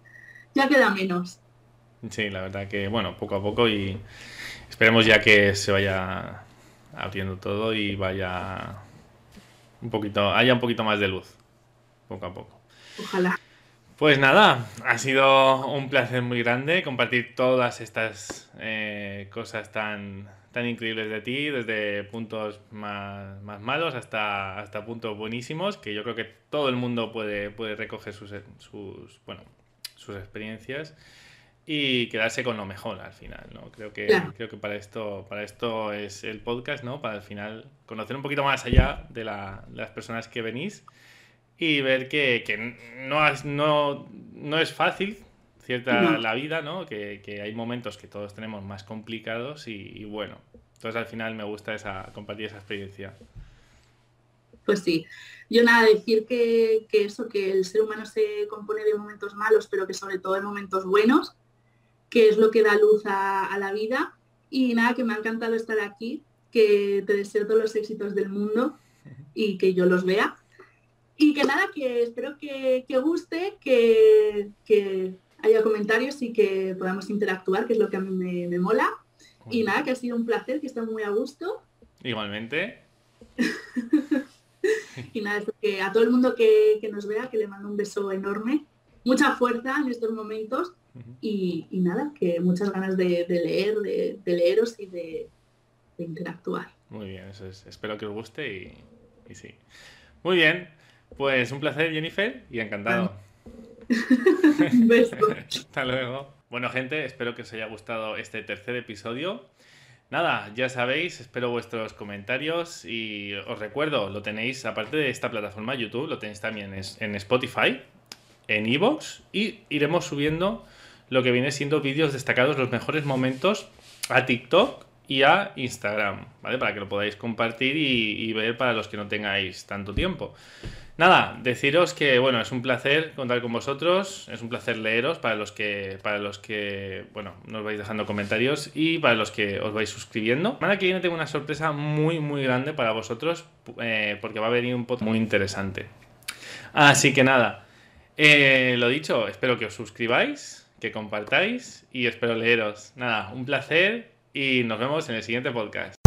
ya queda menos. Sí, la verdad que, bueno, poco a poco y esperemos ya que se vaya abriendo todo y vaya un poquito, haya un poquito más de luz, poco a poco. Ojalá. Pues nada, ha sido un placer muy grande compartir todas estas eh, cosas tan, tan increíbles de ti, desde puntos más, malos hasta, hasta puntos buenísimos, que yo creo que todo el mundo puede, puede recoger sus, sus, bueno, sus experiencias y quedarse con lo mejor al final, ¿no? Creo que, creo que para esto, para esto es el podcast, ¿no? Para al final conocer un poquito más allá de, las personas que venís y ver que, no, no, no, es fácil cierta la vida, ¿no? Que, hay momentos que todos tenemos más complicados y, bueno, entonces al final me gusta esa, compartir esa experiencia. Pues sí, yo nada, decir que, que eso, que el ser humano se compone de momentos malos, pero que sobre todo de momentos buenos, que es lo que da luz a, la vida. Y nada, que me ha encantado estar aquí, que te deseo todos los éxitos del mundo y que yo los vea. Y que nada, que espero que, guste, que, haya comentarios y que podamos interactuar, que es lo que a mí me, mola. y nada, que ha sido un placer, que está muy a gusto. Igualmente. y nada, que a todo el mundo que, que nos vea, que le mando un beso enorme. Mucha fuerza en estos momentos y, nada, que muchas ganas de, leer, de, leeros y de, interactuar. Muy bien, eso es. Espero que os guste y, sí. Muy bien, pues un placer Jennifer y encantado. un beso. Hasta luego. Bueno gente, espero que os haya gustado este tercer episodio. Nada, ya sabéis, espero vuestros comentarios y os recuerdo, lo tenéis, aparte de esta plataforma YouTube, lo tenéis también en Spotify, en Evox y iremos subiendo lo que viene siendo vídeos destacados, los mejores momentos a TikTok y a Instagram, ¿vale? Para que lo podáis compartir y, ver para los que no tengáis tanto tiempo. Nada, deciros que bueno, es un placer contar con vosotros, es un placer leeros para los que, para los que, bueno, nos vais dejando comentarios y para los que os vais suscribiendo. Semana que viene tengo una sorpresa muy, muy grande para vosotros eh, porque va a venir un podcast muy interesante. Así que nada, eh, lo dicho, espero que os suscribáis que compartáis y espero leeros. Nada, un placer y nos vemos en el siguiente podcast.